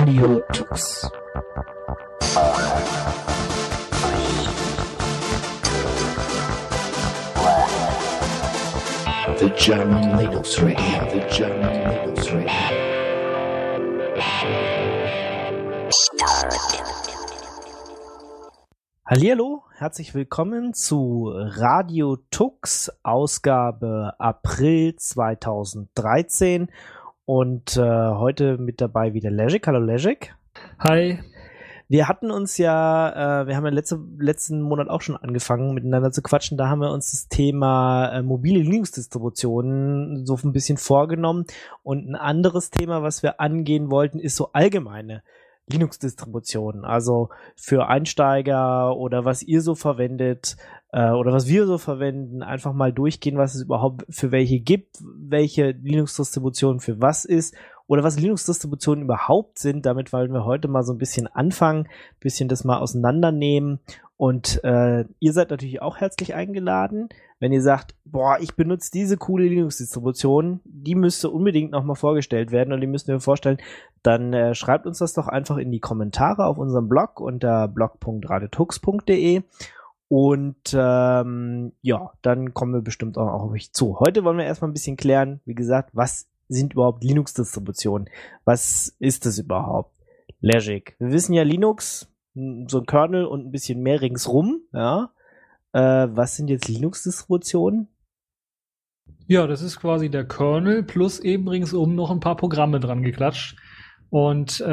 Radio Tux. The German Linux Radio, the German Linux Radio. Hallihallo, herzlich willkommen zu Radio Tux, Ausgabe April 2013. Und äh, heute mit dabei wieder Legic. Hallo Legic. Hi. Wir hatten uns ja, äh, wir haben ja letzte, letzten Monat auch schon angefangen, miteinander zu quatschen. Da haben wir uns das Thema äh, mobile Linux-Distributionen so ein bisschen vorgenommen. Und ein anderes Thema, was wir angehen wollten, ist so allgemeine Linux-Distributionen. Also für Einsteiger oder was ihr so verwendet äh, oder was wir so verwenden, einfach mal durchgehen, was es überhaupt für welche gibt, welche Linux-Distribution für was ist oder was Linux-Distributionen überhaupt sind. Damit wollen wir heute mal so ein bisschen anfangen, bisschen das mal auseinandernehmen. Und äh, ihr seid natürlich auch herzlich eingeladen. Wenn ihr sagt, boah, ich benutze diese coole Linux-Distribution, die müsste unbedingt nochmal vorgestellt werden und die müssen wir vorstellen, dann äh, schreibt uns das doch einfach in die Kommentare auf unserem Blog unter blog.radetux.de und ähm, ja, dann kommen wir bestimmt auch auf euch zu. Heute wollen wir erstmal ein bisschen klären, wie gesagt, was sind überhaupt Linux-Distributionen? Was ist das überhaupt? Logic. Wir wissen ja Linux, so ein Kernel und ein bisschen mehr ringsrum, ja. Äh, was sind jetzt Linux-Distributionen? Ja, das ist quasi der Kernel plus eben ringsum noch ein paar Programme dran geklatscht. Und äh,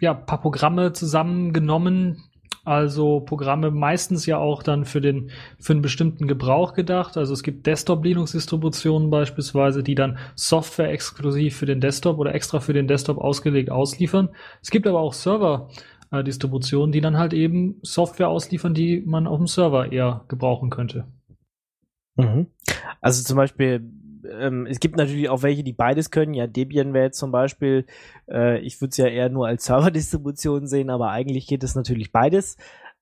ja, paar Programme zusammengenommen, also Programme meistens ja auch dann für den für einen bestimmten Gebrauch gedacht. Also es gibt Desktop-Linux-Distributionen beispielsweise, die dann Software exklusiv für den Desktop oder extra für den Desktop ausgelegt ausliefern. Es gibt aber auch Server-Distributionen, die dann halt eben Software ausliefern, die man auf dem Server eher gebrauchen könnte. Mhm. Also zum Beispiel ähm, es gibt natürlich auch welche, die beides können. Ja, Debian wäre jetzt zum Beispiel, äh, ich würde es ja eher nur als Serverdistribution sehen, aber eigentlich geht es natürlich beides.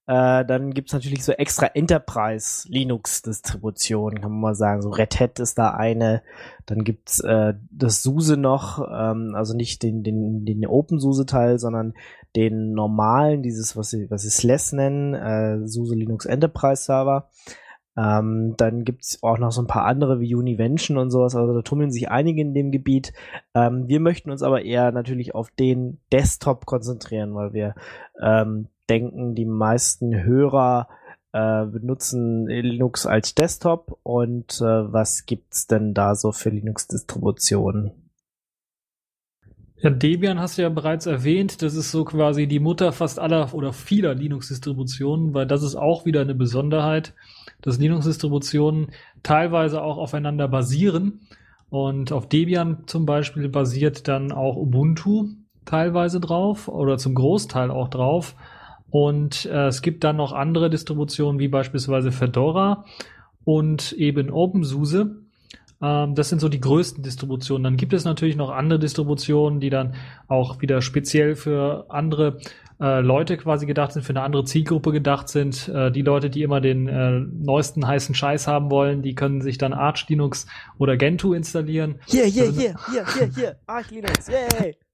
Äh, dann gibt's natürlich so extra Enterprise Linux-Distributionen, kann man mal sagen. So Red Hat ist da eine. Dann gibt's äh, das SUSE noch, ähm, also nicht den, den, den OpenSUSE-Teil, sondern den normalen, dieses, was sie, was sie SLES nennen, äh, SUSE Linux Enterprise Server. Ähm, dann gibt's auch noch so ein paar andere wie Univention und sowas. Also da tummeln sich einige in dem Gebiet. Ähm, wir möchten uns aber eher natürlich auf den Desktop konzentrieren, weil wir ähm, denken, die meisten Hörer äh, benutzen Linux als Desktop. Und äh, was gibt's denn da so für Linux-Distributionen? Ja, Debian hast du ja bereits erwähnt. Das ist so quasi die Mutter fast aller oder vieler Linux-Distributionen, weil das ist auch wieder eine Besonderheit, dass Linux-Distributionen teilweise auch aufeinander basieren. Und auf Debian zum Beispiel basiert dann auch Ubuntu teilweise drauf oder zum Großteil auch drauf. Und äh, es gibt dann noch andere Distributionen wie beispielsweise Fedora und eben OpenSUSE ähm, das sind so die größten Distributionen. Dann gibt es natürlich noch andere Distributionen, die dann auch wieder speziell für andere äh, Leute quasi gedacht sind, für eine andere Zielgruppe gedacht sind. Äh, die Leute, die immer den äh, neuesten heißen Scheiß haben wollen, die können sich dann Arch Linux oder Gentoo installieren. Hier, hier, also, hier, hier, hier, hier, Arch Linux, yay!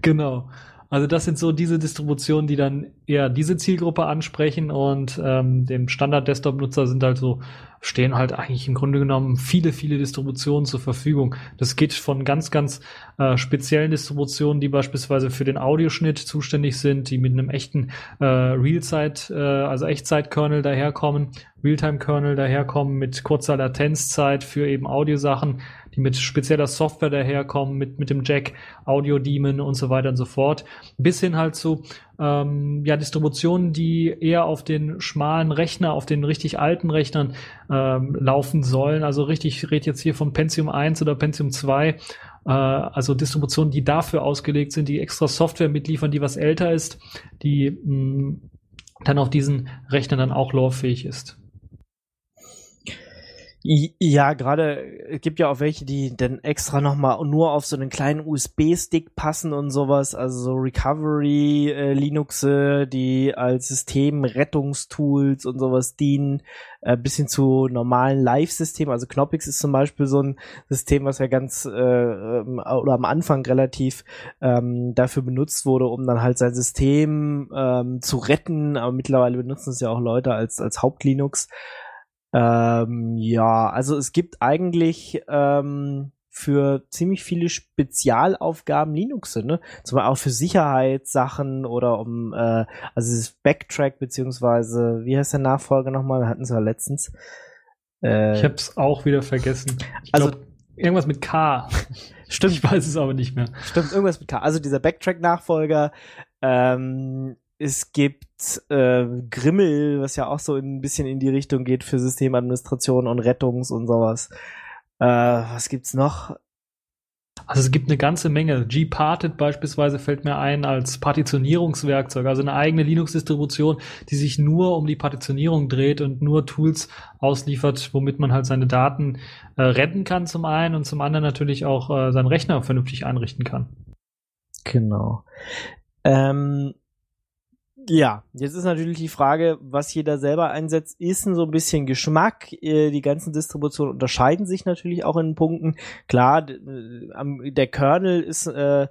Genau. Also das sind so diese Distributionen, die dann eher diese Zielgruppe ansprechen und ähm, dem Standard-Desktop-Nutzer sind halt so stehen halt eigentlich im Grunde genommen viele, viele Distributionen zur Verfügung. Das geht von ganz, ganz äh, speziellen Distributionen, die beispielsweise für den Audioschnitt zuständig sind, die mit einem echten äh, Realzeit, äh, also Echtzeit-Kernel daherkommen, Realtime-Kernel daherkommen mit kurzer Latenzzeit für eben Audiosachen, die mit spezieller Software daherkommen, mit, mit dem Jack, Audio Daemon und so weiter und so fort, bis hin halt zu ähm, ja, Distributionen, die eher auf den schmalen Rechner, auf den richtig alten Rechnern ähm, laufen sollen. Also richtig, ich rede jetzt hier von Pentium 1 oder Pentium 2. Äh, also Distributionen, die dafür ausgelegt sind, die extra Software mitliefern, die was älter ist, die mh, mm, dann auf diesen Rechnern dann auch lauffähig ist. Ja, gerade es gibt ja auch welche, die dann extra nochmal nur auf so einen kleinen USB-Stick passen und sowas, also so Recovery äh, die als System Rettungstools und sowas dienen, äh, bis zu normalen Live-Systemen. Also Knoppix ist zum Beispiel so ein System, was ja ganz äh, ähm, oder am Anfang relativ ähm, dafür benutzt wurde, um dann halt sein System ähm, zu retten, aber mittlerweile benutzen es ja auch Leute als als Haupt-Linux. Ähm, ja, also es gibt eigentlich ähm, für ziemlich viele Spezialaufgaben Linux, ne? Zum Beispiel auch für Sicherheitssachen oder um, äh, also dieses Backtrack beziehungsweise, wie heißt der Nachfolger nochmal? Wir hatten es ja letztens. Äh, ich hab's auch wieder vergessen. Ich also glaub, irgendwas mit K. Stimmt. Ich weiß es aber nicht mehr. Stimmt, irgendwas mit K. Also dieser Backtrack-Nachfolger, ähm, es gibt äh, Grimmel, was ja auch so ein bisschen in die Richtung geht für Systemadministration und Rettungs und sowas. Äh, was gibt's noch? Also es gibt eine ganze Menge. Gparted beispielsweise fällt mir ein als Partitionierungswerkzeug, also eine eigene Linux-Distribution, die sich nur um die Partitionierung dreht und nur Tools ausliefert, womit man halt seine Daten äh, retten kann zum einen und zum anderen natürlich auch äh, seinen Rechner vernünftig einrichten kann. Genau. Ähm, ja, jetzt ist natürlich die Frage, was jeder selber einsetzt, ist so ein bisschen Geschmack. Äh, die ganzen Distributionen unterscheiden sich natürlich auch in Punkten. Klar, äh, der Kernel ist, äh,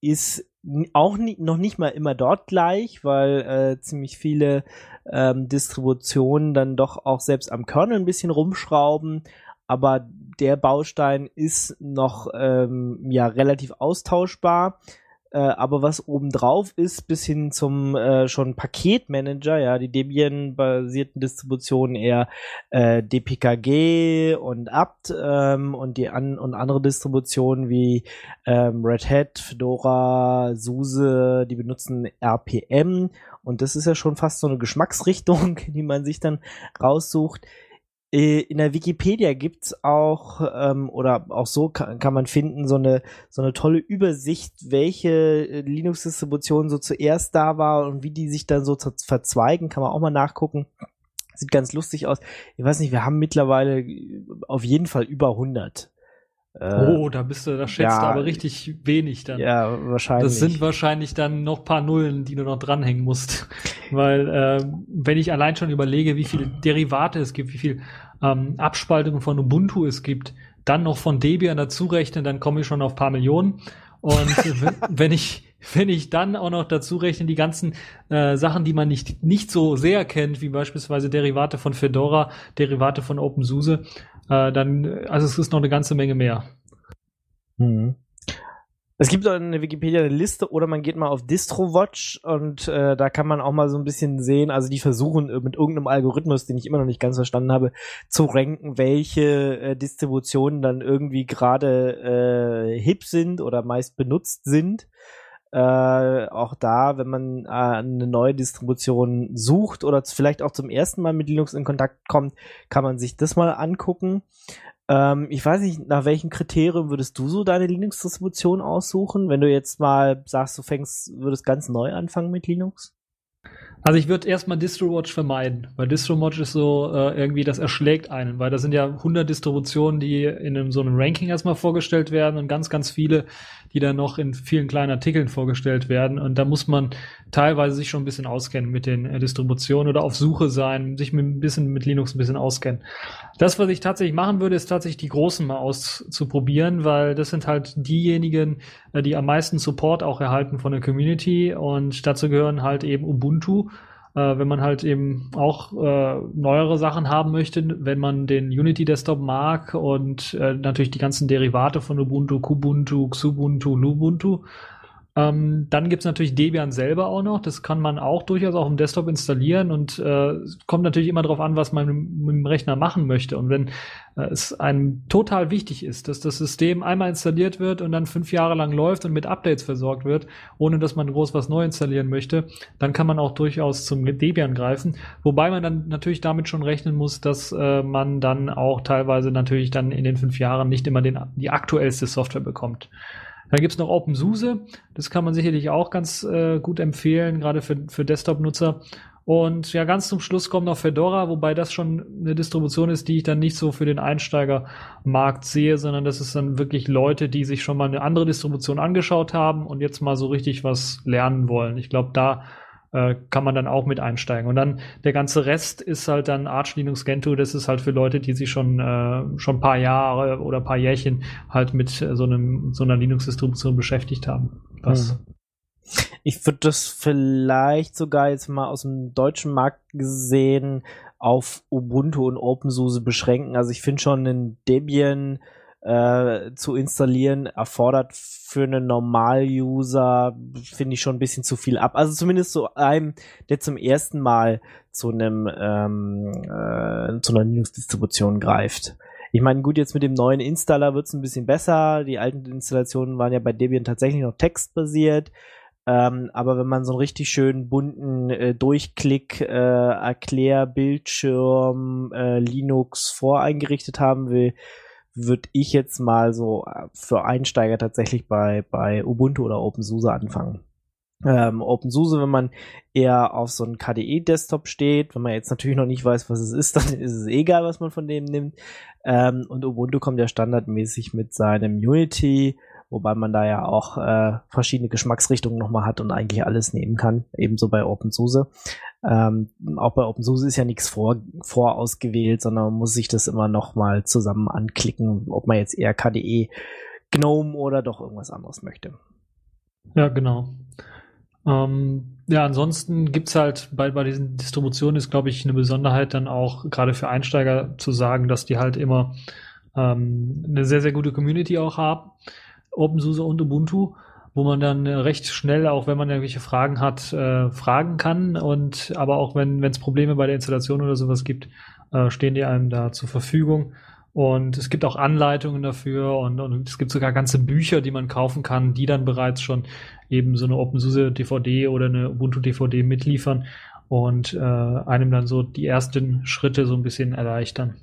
ist auch nie, noch nicht mal immer dort gleich, weil äh, ziemlich viele ähm, Distributionen dann doch auch selbst am Kernel ein bisschen rumschrauben. Aber der Baustein ist noch ähm, ja relativ austauschbar. Äh, aber was obendrauf ist, bis hin zum äh, schon Paketmanager, ja, die Debian-basierten Distributionen eher äh, DPKG und apt ähm, und die an und andere Distributionen wie ähm, Red Hat, Fedora, SUSE, die benutzen RPM und das ist ja schon fast so eine Geschmacksrichtung, die man sich dann raussucht. Äh, in der Wikipedia gibt's auch, ähm, oder auch so kann, kann man finden, so eine, so eine tolle Übersicht, welche äh, Linux-Distribution so zuerst da war und wie die sich dann so verzweigen, kann man auch mal nachgucken. Sieht ganz lustig aus. Ich weiß nicht, wir haben mittlerweile auf jeden Fall über 100. Äh, oh, da bist du, da schätzt ja, du aber richtig wenig dann. Ja, wahrscheinlich. Das sind wahrscheinlich dann noch paar Nullen, die du noch dranhängen musst. Weil, äh, wenn ich allein schon überlege, wie viele Derivate es gibt, wie viel ähm, Abspaltungen von Ubuntu es gibt, dann noch von Debian dazu rechnen, dann komme ich schon auf paar Millionen. Und wenn ich wenn ich dann auch noch dazu rechne die ganzen äh, Sachen, die man nicht nicht so sehr kennt, wie beispielsweise Derivate von Fedora, Derivate von OpenSUSE, äh, dann, also es ist noch eine ganze Menge mehr. Mhm. Es gibt in der Wikipedia eine Liste oder man geht mal auf DistroWatch und äh, da kann man auch mal so ein bisschen sehen, also die versuchen mit irgendeinem Algorithmus, den ich immer noch nicht ganz verstanden habe, zu ranken, welche äh, Distributionen dann irgendwie gerade äh, hip sind oder meist benutzt sind. Äh, auch da, wenn man äh, eine neue Distribution sucht oder vielleicht auch zum ersten Mal mit Linux in Kontakt kommt, kann man sich das mal angucken. Ähm, ich weiß nicht, nach welchen Kriterien würdest du so deine Linux-Distribution aussuchen, wenn du jetzt mal sagst, du fängst, würdest ganz neu anfangen mit Linux? Also ich würde erstmal DistroWatch vermeiden, weil DistroWatch ist so äh, irgendwie, das erschlägt einen, weil da sind ja 100 Distributionen, die in einem, so einem Ranking erstmal vorgestellt werden und ganz, ganz viele, die dann noch in vielen kleinen Artikeln vorgestellt werden und da muss man teilweise sich schon ein bisschen auskennen mit den äh, Distributionen oder auf Suche sein, sich mit, ein bisschen mit Linux ein bisschen auskennen. Das, was ich tatsächlich machen würde, ist tatsächlich die großen mal auszuprobieren, weil das sind halt diejenigen, äh, die am meisten Support auch erhalten von der Community und dazu gehören halt eben Ubuntu äh, wenn man halt eben auch äh, neuere Sachen haben möchte, wenn man den Unity Desktop mag und äh, natürlich die ganzen Derivate von Ubuntu, Kubuntu, Xubuntu, Lubuntu. Ähm, dann gibt's natürlich Debian selber auch noch. Das kann man auch durchaus auf dem Desktop installieren und äh, kommt natürlich immer darauf an, was man mit, dem Rechner machen möchte. Und wenn äh, es einem total wichtig ist, dass das System einmal installiert wird und dann fünf Jahre lang läuft und mit Updates versorgt wird, ohne dass man groß was neu installieren möchte, dann kann man auch durchaus zum Debian greifen. Wobei man dann natürlich damit schon rechnen muss, dass äh, man dann auch teilweise natürlich dann in den fünf Jahren nicht immer den, die aktuellste Software bekommt. Dann gibt's noch OpenSUSE. Das kann man sicherlich auch ganz äh, gut empfehlen, gerade für, für Desktop-Nutzer. Und ja, ganz zum Schluss kommt noch Fedora, wobei das schon eine Distribution ist, die ich dann nicht so für den Einsteigermarkt sehe, sondern das ist dann wirklich Leute, die sich schon mal eine andere Distribution angeschaut haben und jetzt mal so richtig was lernen wollen. Ich glaube, da äh, kann man dann auch mit einsteigen. Und dann der ganze Rest ist halt dann Arch Linux Gentoo, das ist halt für Leute, die sich schon äh, schon ein paar Jahre oder ein paar Jährchen halt mit so einem so einer Linux-Distribution beschäftigt haben. Was hm. Ich würde das vielleicht sogar jetzt mal aus dem deutschen Markt gesehen auf Ubuntu und OpenSUSE beschränken. Also ich finde schon einen Debian äh, zu installieren erfordert für einen Normal-User, finde ich schon ein bisschen zu viel ab. Also zumindest so einem, der zum ersten Mal zu einem ähm, äh, zu einer Linux-Distribution greift. Ich meine, gut, jetzt mit dem neuen Installer wird es ein bisschen besser. Die alten Installationen waren ja bei Debian tatsächlich noch textbasiert. Ähm, aber wenn man so einen richtig schönen bunten äh, Durchklick, äh, Erklärbildschirm, äh, Linux voreingerichtet haben will, würde ich jetzt mal so äh, für Einsteiger tatsächlich bei, bei Ubuntu oder OpenSUSE anfangen. Ähm, OpenSUSE, wenn man eher auf so einen KDE-Desktop steht, wenn man jetzt natürlich noch nicht weiß, was es ist, dann ist es egal, was man von dem nimmt. Ähm, und Ubuntu kommt ja standardmäßig mit seinem Unity wobei man da ja auch äh, verschiedene Geschmacksrichtungen nochmal hat und eigentlich alles nehmen kann, ebenso bei OpenSUSE. Ähm, auch bei OpenSUSE ist ja nichts vor, vorausgewählt, sondern man muss sich das immer nochmal zusammen anklicken, ob man jetzt eher KDE, GNOME oder doch irgendwas anderes möchte. Ja, genau. Ähm, ja, ansonsten gibt's halt bei, bei diesen Distributionen ist, glaube ich, eine Besonderheit dann auch gerade für Einsteiger zu sagen, dass die halt immer ähm, eine sehr, sehr gute Community auch haben. OpenSUSE und Ubuntu, wo man dann äh, recht schnell, auch wenn man irgendwelche Fragen hat, äh, fragen kann. Und aber auch wenn es Probleme bei der Installation oder sowas gibt, äh, stehen die einem da zur Verfügung. Und es gibt auch Anleitungen dafür und, und, es gibt sogar ganze Bücher, die man kaufen kann, die dann bereits schon eben so eine OpenSUSE DVD oder eine Ubuntu DVD mitliefern und äh, einem dann so die ersten Schritte so ein bisschen erleichtern.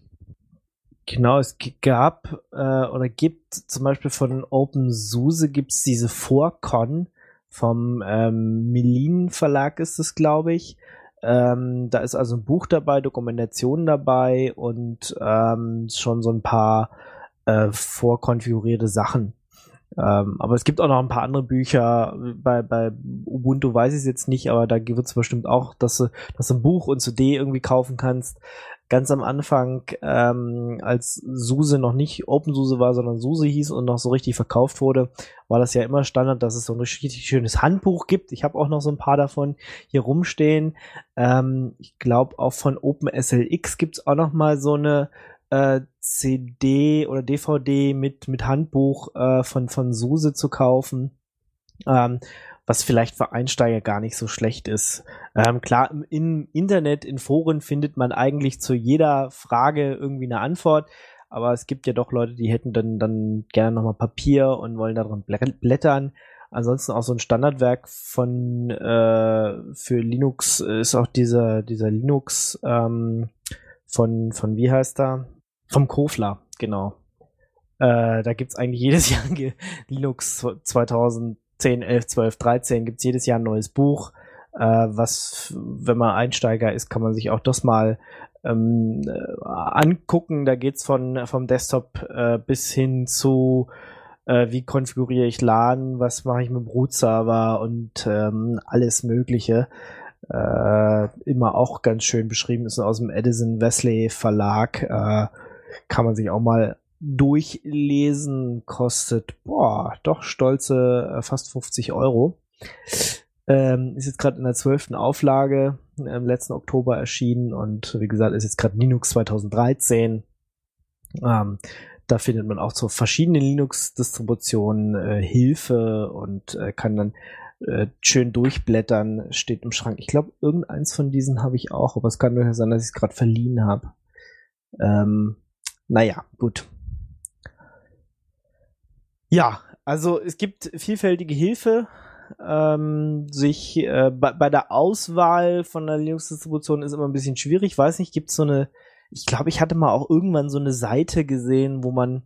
Genau, es gab äh, oder gibt zum Beispiel von OpenSUSE gibt's diese Vorcon vom ähm, Melin Verlag ist es, glaube ich. Ähm, da ist also ein Buch dabei, Dokumentation dabei und ähm, schon so ein paar äh, vorkonfigurierte Sachen. Ähm, aber es gibt auch noch ein paar andere Bücher. Bei, bei Ubuntu weiß ich es jetzt nicht, aber da wird es bestimmt auch, dass du, dass du ein Buch und CD irgendwie kaufen kannst ganz am Anfang, ähm, als SUSE noch nicht OpenSUSE war, sondern SUSE hieß und noch so richtig verkauft wurde, war das ja immer Standard, dass es so ein richtig schönes Handbuch gibt. Ich habe auch noch so ein paar davon hier rumstehen. Ähm, ich glaube, auch von OpenSLX gibt's auch noch mal so eine äh, CD oder DVD mit, mit Handbuch äh, von, von SUSE zu kaufen. Ähm, was vielleicht für Einsteiger gar nicht so schlecht ist. Ähm, klar, im Internet, in Foren findet man eigentlich zu jeder Frage irgendwie eine Antwort, aber es gibt ja doch Leute, die hätten dann, dann gerne nochmal Papier und wollen daran blättern. Ansonsten auch so ein Standardwerk von äh, für Linux ist auch dieser, dieser Linux ähm, von, von wie heißt er? Vom Kofler, genau. Äh, da gibt's eigentlich jedes Jahr Linux 2000 10, 11, 12, 13 gibt's jedes Jahr ein neues Buch. Äh, was, wenn man Einsteiger ist, kann man sich auch das mal ähm, äh, angucken. Da geht's von vom Desktop äh, bis hin zu äh, wie konfiguriere ich LAN, was mache ich mit dem Root-Server und ähm, alles Mögliche. Äh, immer auch ganz schön beschrieben ist aus dem Edison Wesley Verlag. Äh, kann man sich auch mal durchlesen kostet, boah, doch stolze äh, fast 50 Euro. Ähm, ist jetzt gerade in der zwölften Auflage im letzten Oktober erschienen und wie gesagt ist jetzt gerade Linux 2013. Ähm, da findet man auch zu verschiedenen Linux-Distributionen äh, Hilfe und äh, kann dann äh, schön durchblättern, steht im Schrank. Ich glaube, irgendeins von diesen habe ich auch, aber es kann nur sein, dass ich es gerade verliehen habe. Ähm, naja, gut. Ja, also es gibt vielfältige Hilfe. Ähm, sich äh, bei, bei der Auswahl von der Linux-Distribution ist immer ein bisschen schwierig. Ich weiß nicht, gibt so eine, ich glaube, ich hatte mal auch irgendwann so eine Seite gesehen, wo man,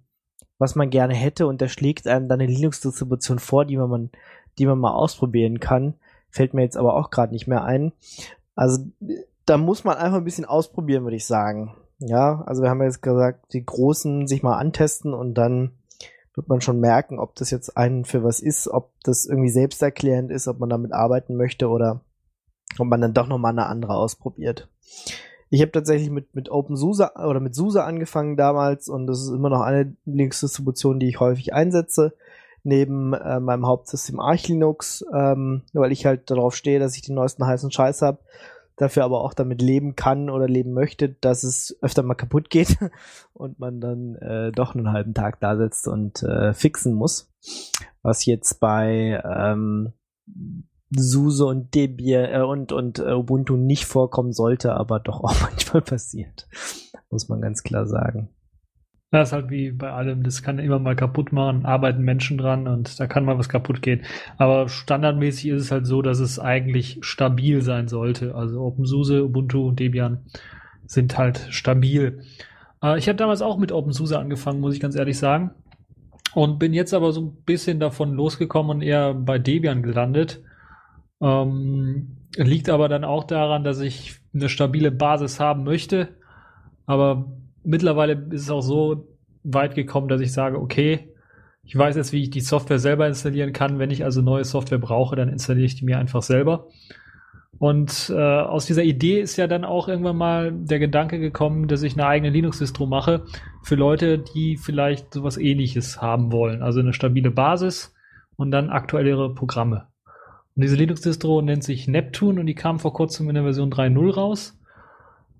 was man gerne hätte und da schlägt einem dann eine Linux-Distribution vor, die man, die man mal ausprobieren kann. Fällt mir jetzt aber auch gerade nicht mehr ein. Also da muss man einfach ein bisschen ausprobieren, würde ich sagen. Ja, also wir haben jetzt gesagt, die Großen sich mal antesten und dann wird man schon merken, ob das jetzt einen für was ist, ob das irgendwie selbsterklärend ist, ob man damit arbeiten möchte oder ob man dann doch nochmal eine andere ausprobiert. Ich habe tatsächlich mit, mit OpenSUSE oder mit SUSE angefangen damals und das ist immer noch eine Linux-Distribution, die ich häufig einsetze, neben äh, meinem Hauptsystem Arch Linux, ähm, weil ich halt darauf stehe, dass ich den neuesten heißen Scheiß habe dafür aber auch damit leben kann oder leben möchte, dass es öfter mal kaputt geht und man dann äh, doch einen halben Tag da sitzt und äh, fixen muss. Was jetzt bei ähm, SUSE und Debian äh, und, und äh, Ubuntu nicht vorkommen sollte, aber doch auch manchmal passiert. Muss man ganz klar sagen. Das ist halt wie bei allem, das kann immer mal kaputt machen, arbeiten Menschen dran und da kann mal was kaputt gehen. Aber standardmäßig ist es halt so, dass es eigentlich stabil sein sollte. Also OpenSUSE, Ubuntu und Debian sind halt stabil. Äh, ich habe damals auch mit OpenSUSE angefangen, muss ich ganz ehrlich sagen. Und bin jetzt aber so ein bisschen davon losgekommen und eher bei Debian gelandet. Ähm, liegt aber dann auch daran, dass ich eine stabile Basis haben möchte. Aber mittlerweile ist es auch so weit gekommen, dass ich sage, okay, ich weiß jetzt, wie ich die Software selber installieren kann. Wenn ich also neue Software brauche, dann installiere ich die mir einfach selber. Und äh, aus dieser Idee ist ja dann auch irgendwann mal der Gedanke gekommen, dass ich eine eigene Linux-Distro mache für Leute, die vielleicht sowas ähnliches haben wollen. Also eine stabile Basis und dann aktuellere Programme. Und diese Linux-Distro nennt sich Neptune und die kam vor kurzem in der Version 3.0 raus.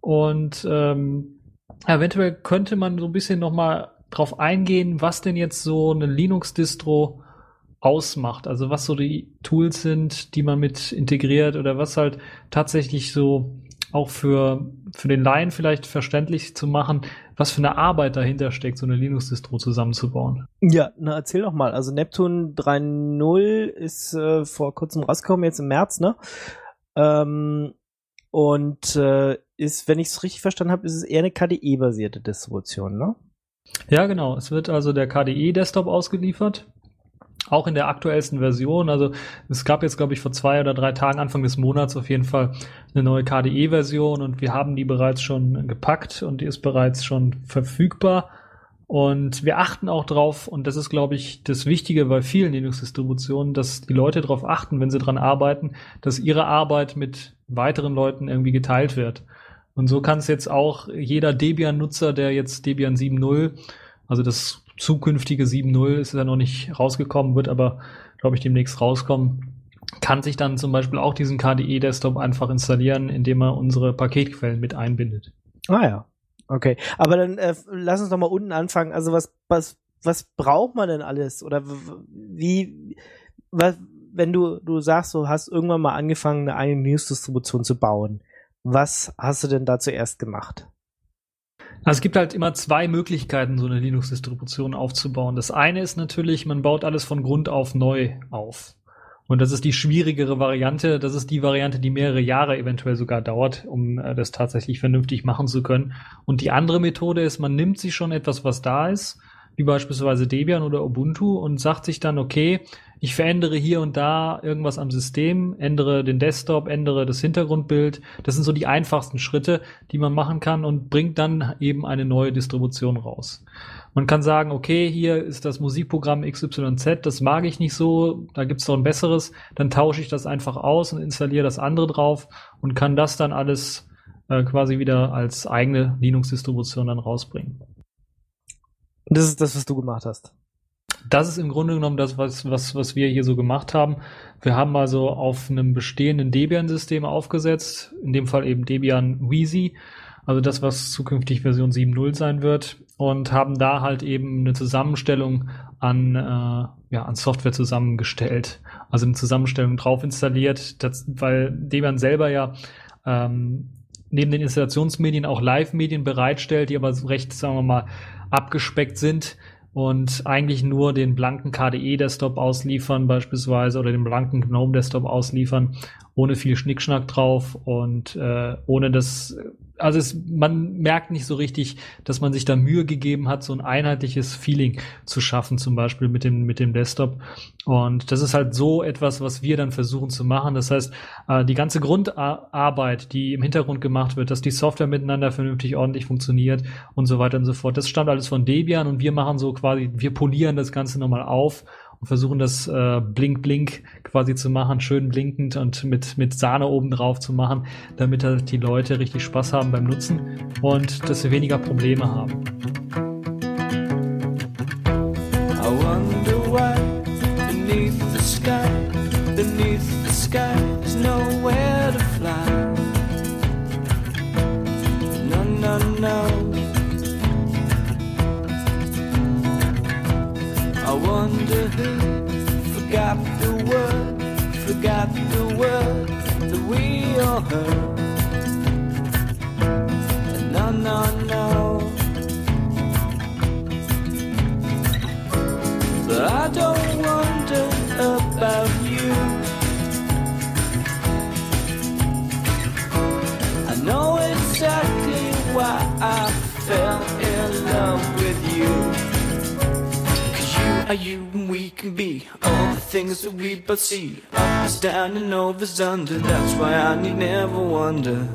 Und ähm, Eventuell könnte man so ein bisschen nochmal drauf eingehen, was denn jetzt so eine Linux-Distro ausmacht. Also was so die Tools sind, die man mit integriert oder was halt tatsächlich so auch für, für den Laien vielleicht verständlich zu machen, was für eine Arbeit dahinter steckt, so eine Linux-Distro zusammenzubauen. Ja, na erzähl doch mal. Also Neptune 3.0 ist äh, vor kurzem rausgekommen, jetzt im März, ne? Ähm, und äh, ist, wenn ich es richtig verstanden habe, ist es eher eine KDE-basierte Distribution, ne? Ja, genau. Es wird also der KDE-Desktop ausgeliefert. Auch in der aktuellsten Version. Also es gab jetzt, glaube ich, vor zwei oder drei Tagen, Anfang des Monats auf jeden Fall eine neue KDE-Version und wir haben die bereits schon gepackt und die ist bereits schon verfügbar. Und wir achten auch drauf, und das ist, glaube ich, das Wichtige bei vielen Linux-Distributionen, dass die Leute darauf achten, wenn sie dran arbeiten, dass ihre Arbeit mit weiteren Leuten irgendwie geteilt wird. Und so kann es jetzt auch jeder Debian-Nutzer, der jetzt Debian 7.0, also das zukünftige 7.0 ist ja noch nicht rausgekommen, wird aber, glaube ich, demnächst rauskommen, kann sich dann zum Beispiel auch diesen KDE-Desktop einfach installieren, indem er unsere Paketquellen mit einbindet. Ah ja, okay. Aber dann äh, lass uns doch mal unten anfangen. Also was, was, was braucht man denn alles? Oder wie, was, wenn du, du sagst, du hast irgendwann mal angefangen, eine eigene News-Distribution zu bauen, was hast du denn da zuerst gemacht? Also es gibt halt immer zwei Möglichkeiten, so eine Linux-Distribution aufzubauen. Das eine ist natürlich, man baut alles von Grund auf neu auf. Und das ist die schwierigere Variante. Das ist die Variante, die mehrere Jahre eventuell sogar dauert, um äh, das tatsächlich vernünftig machen zu können. Und die andere Methode ist, man nimmt sich schon etwas, was da ist, wie beispielsweise Debian oder Ubuntu und sagt sich dann, okay, ich verändere hier und da irgendwas am System, ändere den Desktop, ändere das Hintergrundbild. Das sind so die einfachsten Schritte, die man machen kann und bringt dann eben eine neue Distribution raus. Man kann sagen, okay, hier ist das Musikprogramm XYZ, das mag ich nicht so, da gibt's doch ein besseres, dann tausche ich das einfach aus und installiere das andere drauf und kann das dann alles äh, quasi wieder als eigene Linux-Distribution dann rausbringen. Das ist das, was du gemacht hast das ist im Grunde genommen das, was, was, was wir hier so gemacht haben. Wir haben also auf einem bestehenden Debian-System aufgesetzt, in dem Fall eben Debian Wheezy, also das, was zukünftig Version 7.0 sein wird, und haben da halt eben eine Zusammenstellung an, äh, ja, an Software zusammengestellt. Also eine Zusammenstellung drauf installiert, das, weil Debian selber ja ähm, neben den Installationsmedien auch Live-Medien bereitstellt, die aber recht, sagen wir mal, abgespeckt sind und eigentlich nur den blanken KDE-Desktop ausliefern beispielsweise oder den blanken GNOME-Desktop ausliefern ohne viel Schnickschnack drauf und äh, ohne das also es, man merkt nicht so richtig, dass man sich da Mühe gegeben hat, so ein einheitliches Feeling zu schaffen, zum Beispiel mit dem, mit dem Desktop. Und das ist halt so etwas, was wir dann versuchen zu machen. Das heißt, äh, die ganze Grundarbeit, die im Hintergrund gemacht wird, dass die Software miteinander vernünftig ordentlich funktioniert und so weiter und so fort, das stammt alles von Debian und wir machen so quasi, wir polieren das Ganze nochmal auf und versuchen das äh, Blink Blink quasi zu machen, schön blinkend und mit, mit Sahne oben drauf zu machen, damit halt die Leute richtig Spaß haben beim Nutzen und dass sie weniger Probleme haben. I wonder why beneath the sky, wonder who forgot the word, forgot the word that we all heard. No, no, no. But I don't wonder about you. I know exactly why I fell in love with you are you and we can be all the things that we both see. Up is down and over under. That's why I need never wonder.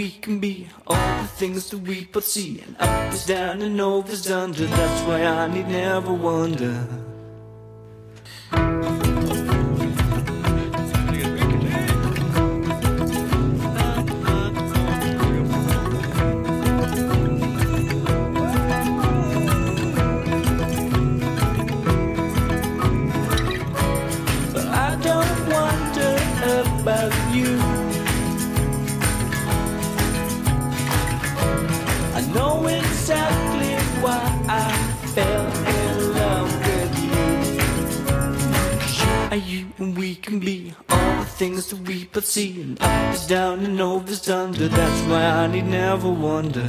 We can be all the things that we both see. And up is down and over is under. That's why I need never wonder. And over is under. That's why I need never wonder.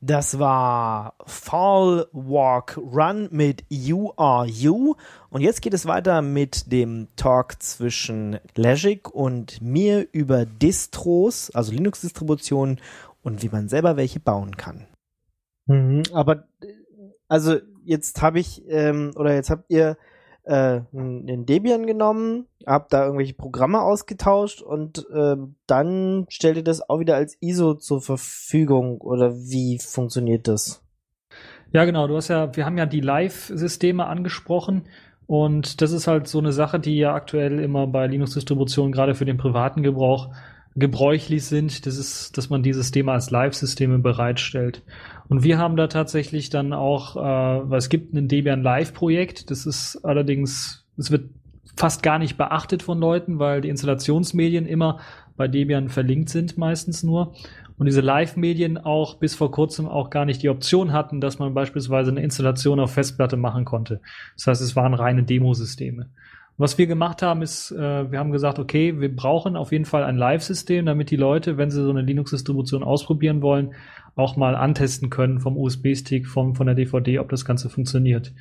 Das war Fall Walk Run mit You Are You. Und jetzt geht es weiter mit dem Talk zwischen Legic und mir über Distros, also Linux-Distributionen und wie man selber welche bauen kann. Mhm, aber also jetzt habe ich ähm, oder jetzt habt ihr äh, einen Debian genommen, habt da irgendwelche Programme ausgetauscht und äh, dann stellt ihr das auch wieder als ISO zur Verfügung oder wie funktioniert das? Ja, genau. Du hast ja, wir haben ja die Live-Systeme angesprochen und das ist halt so eine Sache, die ja aktuell immer bei Linux-Distributionen gerade für den privaten Gebrauch gebräuchlich sind. Das ist, dass man die Systeme als Live-Systeme bereitstellt. Und wir haben da tatsächlich dann auch, äh, weil es gibt ein Debian Live-Projekt. Das ist allerdings, es wird fast gar nicht beachtet von Leuten, weil die Installationsmedien immer bei Debian verlinkt sind, meistens nur. Und diese Live-Medien auch bis vor kurzem auch gar nicht die Option hatten, dass man beispielsweise eine Installation auf Festplatte machen konnte. Das heißt, es waren reine Demosysteme. Was wir gemacht haben, ist, äh, wir haben gesagt, okay, wir brauchen auf jeden Fall ein Live-System, damit die Leute, wenn sie so eine Linux-Distribution ausprobieren wollen, auch mal antesten können vom USB-Stick, vom, von der DVD, ob das Ganze funktioniert.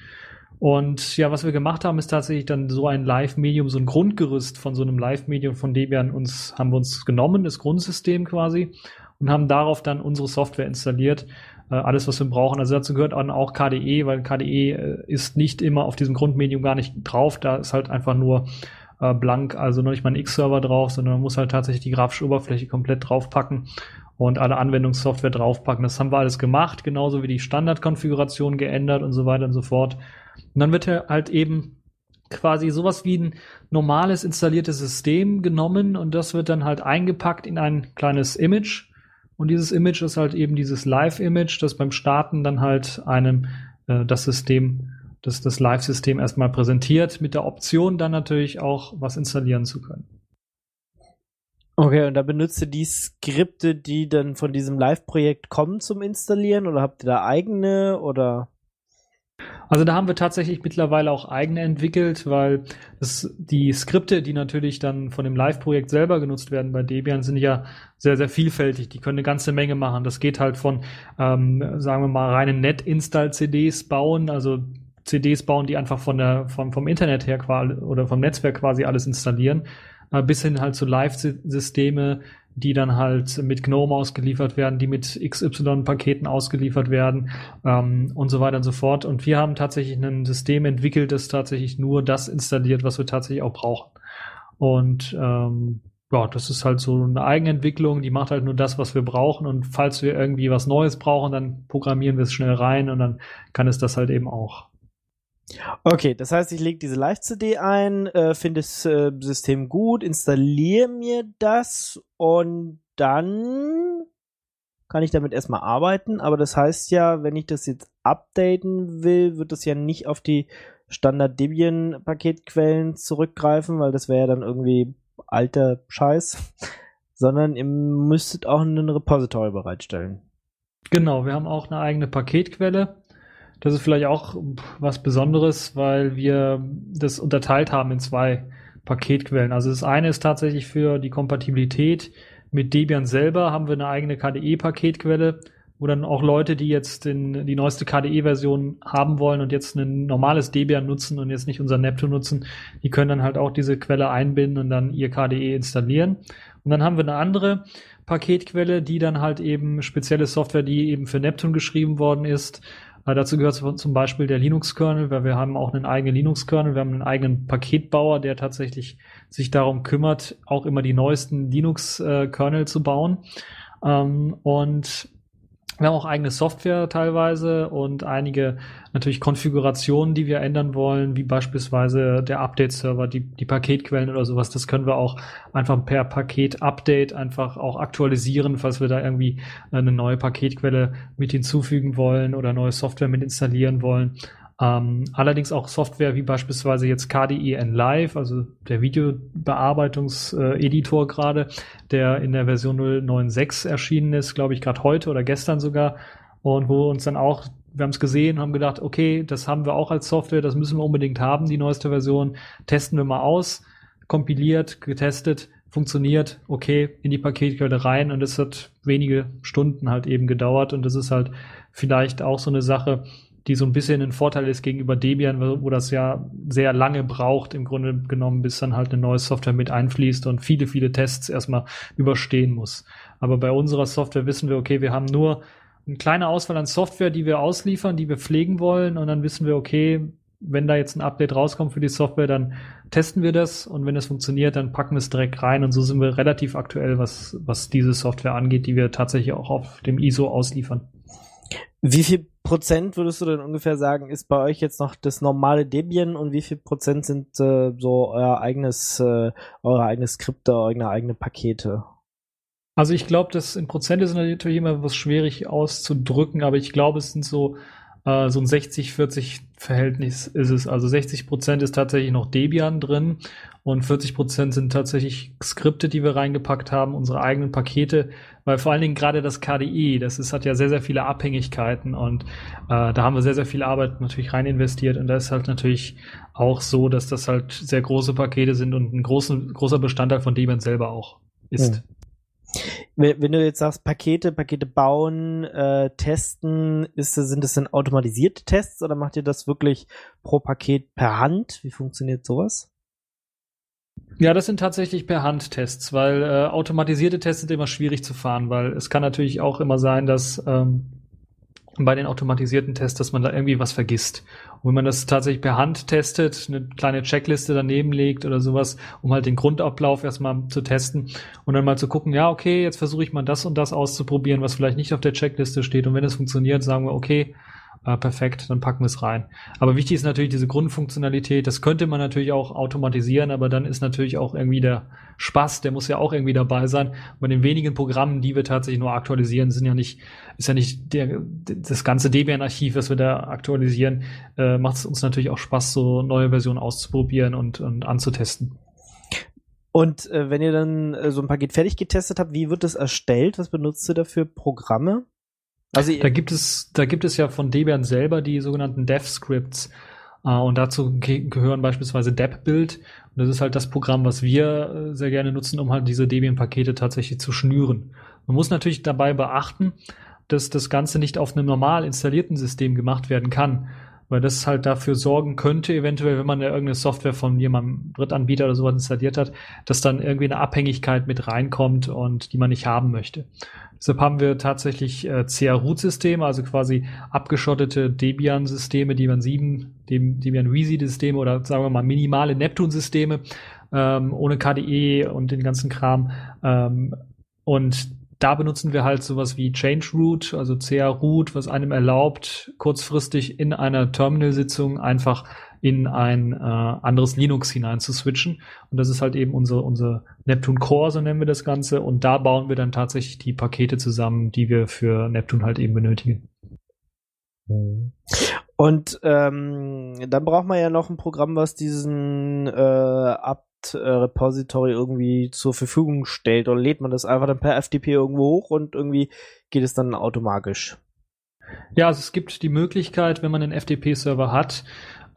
Und ja, was wir gemacht haben, ist tatsächlich dann so ein Live-Medium, so ein Grundgerüst von so einem Live-Medium von Debian uns, haben wir uns genommen, das Grundsystem quasi, und haben darauf dann unsere Software installiert. Äh, alles, was wir brauchen. Also dazu gehört dann auch KDE, weil KDE äh, ist nicht immer auf diesem Grundmedium gar nicht drauf. Da ist halt einfach nur äh, blank, also noch nicht mal ein X-Server drauf, sondern man muss halt tatsächlich die grafische Oberfläche komplett draufpacken und alle Anwendungssoftware draufpacken. Das haben wir alles gemacht, genauso wie die Standardkonfiguration geändert und so weiter und so fort. Und dann wird halt eben quasi sowas wie ein normales installiertes System genommen und das wird dann halt eingepackt in ein kleines Image. Und dieses Image ist halt eben dieses Live-Image, das beim Starten dann halt einem äh, das System, das, das Live-System erstmal präsentiert, mit der Option dann natürlich auch was installieren zu können. Okay, und da benutzt ihr die Skripte, die dann von diesem Live-Projekt kommen zum Installieren oder habt ihr da eigene oder? Also da haben wir tatsächlich mittlerweile auch eigene entwickelt, weil das, die Skripte, die natürlich dann von dem Live-Projekt selber genutzt werden bei Debian, sind ja sehr, sehr vielfältig. Die können eine ganze Menge machen. Das geht halt von, ähm, sagen wir mal, reinen Net-Install-CDs bauen, also CDs bauen, die einfach von der, vom, vom Internet her quasi oder vom Netzwerk quasi alles installieren, äh, bis hin halt zu Live-Systeme, die dann halt mit GNOME ausgeliefert werden, die mit XY-Paketen ausgeliefert werden ähm, und so weiter und so fort. Und wir haben tatsächlich ein System entwickelt, das tatsächlich nur das installiert, was wir tatsächlich auch brauchen. Und ähm, ja, das ist halt so eine Eigenentwicklung, die macht halt nur das, was wir brauchen. Und falls wir irgendwie was Neues brauchen, dann programmieren wir es schnell rein und dann kann es das halt eben auch. Okay, das heißt, ich lege diese Live-CD ein, äh, finde das äh, System gut, installiere mir das und dann kann ich damit erstmal arbeiten. Aber das heißt ja, wenn ich das jetzt updaten will, wird das ja nicht auf die Standard Debian Paketquellen zurückgreifen, weil das wäre ja dann irgendwie alter Scheiß, sondern ihr müsstet auch einen Repository bereitstellen. Genau, wir haben auch eine eigene Paketquelle das ist vielleicht auch was Besonderes, weil wir das unterteilt haben in zwei Paketquellen. Also das eine ist tatsächlich für die Kompatibilität mit Debian selber haben wir eine eigene KDE-Paketquelle, wo dann auch Leute, die jetzt den, die neueste KDE-Version haben wollen und jetzt ein normales Debian nutzen und jetzt nicht unser Neptune nutzen, die können dann halt auch diese Quelle einbinden und dann ihr KDE installieren. Und dann haben wir eine andere Paketquelle, die dann halt eben spezielle Software, die eben für Neptune geschrieben worden ist, äh, dazu gehört zum Beispiel der Linux-Kernel, weil wir haben auch einen eigenen Linux-Kernel, wir haben einen eigenen Paketbauer, der tatsächlich sich darum kümmert, auch immer die neuesten Linux-Kernel äh, zu bauen. Ähm, und wir haben auch eigene Software teilweise und einige natürlich Konfigurationen, die wir ändern wollen, wie beispielsweise der Update-Server, die, die Paketquellen oder sowas. Das können wir auch einfach per Paket-Update einfach auch aktualisieren, falls wir da irgendwie eine neue Paketquelle mit hinzufügen wollen oder neue Software mit installieren wollen. Ähm, allerdings auch Software wie beispielsweise jetzt KDE Live, also der Videobearbeitungseditor äh, gerade, der in der Version 096 erschienen ist, glaube ich, gerade heute oder gestern sogar. Und wo uns dann auch, wir haben es gesehen, haben gedacht, okay, das haben wir auch als Software, das müssen wir unbedingt haben, die neueste Version. Testen wir mal aus, kompiliert, getestet, funktioniert, okay, in die Paketquelle rein und es hat wenige Stunden halt eben gedauert und das ist halt vielleicht auch so eine Sache, die so ein bisschen ein Vorteil ist gegenüber Debian, wo das ja sehr lange braucht, im Grunde genommen, bis dann halt eine neue Software mit einfließt und viele, viele Tests erstmal überstehen muss. Aber bei unserer Software wissen wir, okay, wir haben nur eine kleine Auswahl an Software, die wir ausliefern, die wir pflegen wollen und dann wissen wir, okay, wenn da jetzt ein Update rauskommt für die Software, dann testen wir das und wenn es funktioniert, dann packen wir es direkt rein und so sind wir relativ aktuell, was, was diese Software angeht, die wir tatsächlich auch auf dem ISO ausliefern. Wie viel Prozent würdest du denn ungefähr sagen, ist bei euch jetzt noch das normale Debian und wie viel Prozent sind äh, so euer eigenes, äh, eure eigene Skripte, eure eigene Pakete? Also ich glaube, das in Prozent ist natürlich immer was schwierig auszudrücken, aber ich glaube, es sind so äh, so ein 60-40 Verhältnis ist es. Also 60 Prozent ist tatsächlich noch Debian drin und 40 Prozent sind tatsächlich Skripte, die wir reingepackt haben, unsere eigenen Pakete, weil vor allen Dingen gerade das KDE, das ist, hat ja sehr, sehr viele Abhängigkeiten und äh, da haben wir sehr, sehr viel Arbeit natürlich rein investiert und da ist halt natürlich auch so, dass das halt sehr große Pakete sind und ein großen, großer Bestandteil von Debian selber auch ist. Hm. Wenn du jetzt sagst, Pakete, Pakete bauen, äh, testen, ist, sind das denn automatisierte Tests oder macht ihr das wirklich pro Paket per Hand? Wie funktioniert sowas? Ja, das sind tatsächlich per Hand Tests, weil äh, automatisierte Tests sind immer schwierig zu fahren, weil es kann natürlich auch immer sein, dass ähm, bei den automatisierten Tests, dass man da irgendwie was vergisst. Und wenn man das tatsächlich per Hand testet, eine kleine Checkliste daneben legt oder sowas, um halt den Grundablauf erstmal zu testen und dann mal zu gucken, ja, okay, jetzt versuche ich mal das und das auszuprobieren, was vielleicht nicht auf der Checkliste steht. Und wenn es funktioniert, sagen wir, okay, äh, perfekt, dann packen wir es rein. Aber wichtig ist natürlich diese Grundfunktionalität. Das könnte man natürlich auch automatisieren, aber dann ist natürlich auch irgendwie der Spaß, der muss ja auch irgendwie dabei sein. Bei den wenigen Programmen, die wir tatsächlich nur aktualisieren, sind ja nicht, ist ja nicht der, das ganze Debian-Archiv, was wir da aktualisieren, äh, macht es uns natürlich auch Spaß, so neue Versionen auszuprobieren und, und anzutesten. Und äh, wenn ihr dann äh, so ein Paket fertig getestet habt, wie wird das erstellt? Was benutzt ihr dafür Programme? Also da gibt es, da gibt es ja von Debian selber die sogenannten Dev-Scripts. Uh, und dazu ge gehören beispielsweise Deb-Build. Und das ist halt das Programm, was wir äh, sehr gerne nutzen, um halt diese Debian-Pakete tatsächlich zu schnüren. Man muss natürlich dabei beachten, dass das Ganze nicht auf einem normal installierten System gemacht werden kann. Weil das halt dafür sorgen könnte, eventuell, wenn man ja irgendeine Software von jemandem Drittanbieter oder sowas installiert hat, dass dann irgendwie eine Abhängigkeit mit reinkommt und die man nicht haben möchte. Deshalb haben wir tatsächlich äh, CR-Root-Systeme, also quasi abgeschottete Debian-Systeme, Debian 7, Debian Wheezy-Systeme oder sagen wir mal minimale Neptune-Systeme ähm, ohne KDE und den ganzen Kram. Ähm, und da benutzen wir halt sowas wie Change Root, also CR Root, was einem erlaubt, kurzfristig in einer Terminal-Sitzung einfach in ein äh, anderes Linux hinein zu switchen. Und das ist halt eben unser, unser Neptune Core, so nennen wir das Ganze. Und da bauen wir dann tatsächlich die Pakete zusammen, die wir für Neptune halt eben benötigen. Und ähm, dann braucht man ja noch ein Programm, was diesen äh, apt-Repository irgendwie zur Verfügung stellt. Oder lädt man das einfach dann per FTP irgendwo hoch und irgendwie geht es dann automatisch? Ja, also es gibt die Möglichkeit, wenn man einen FTP-Server hat,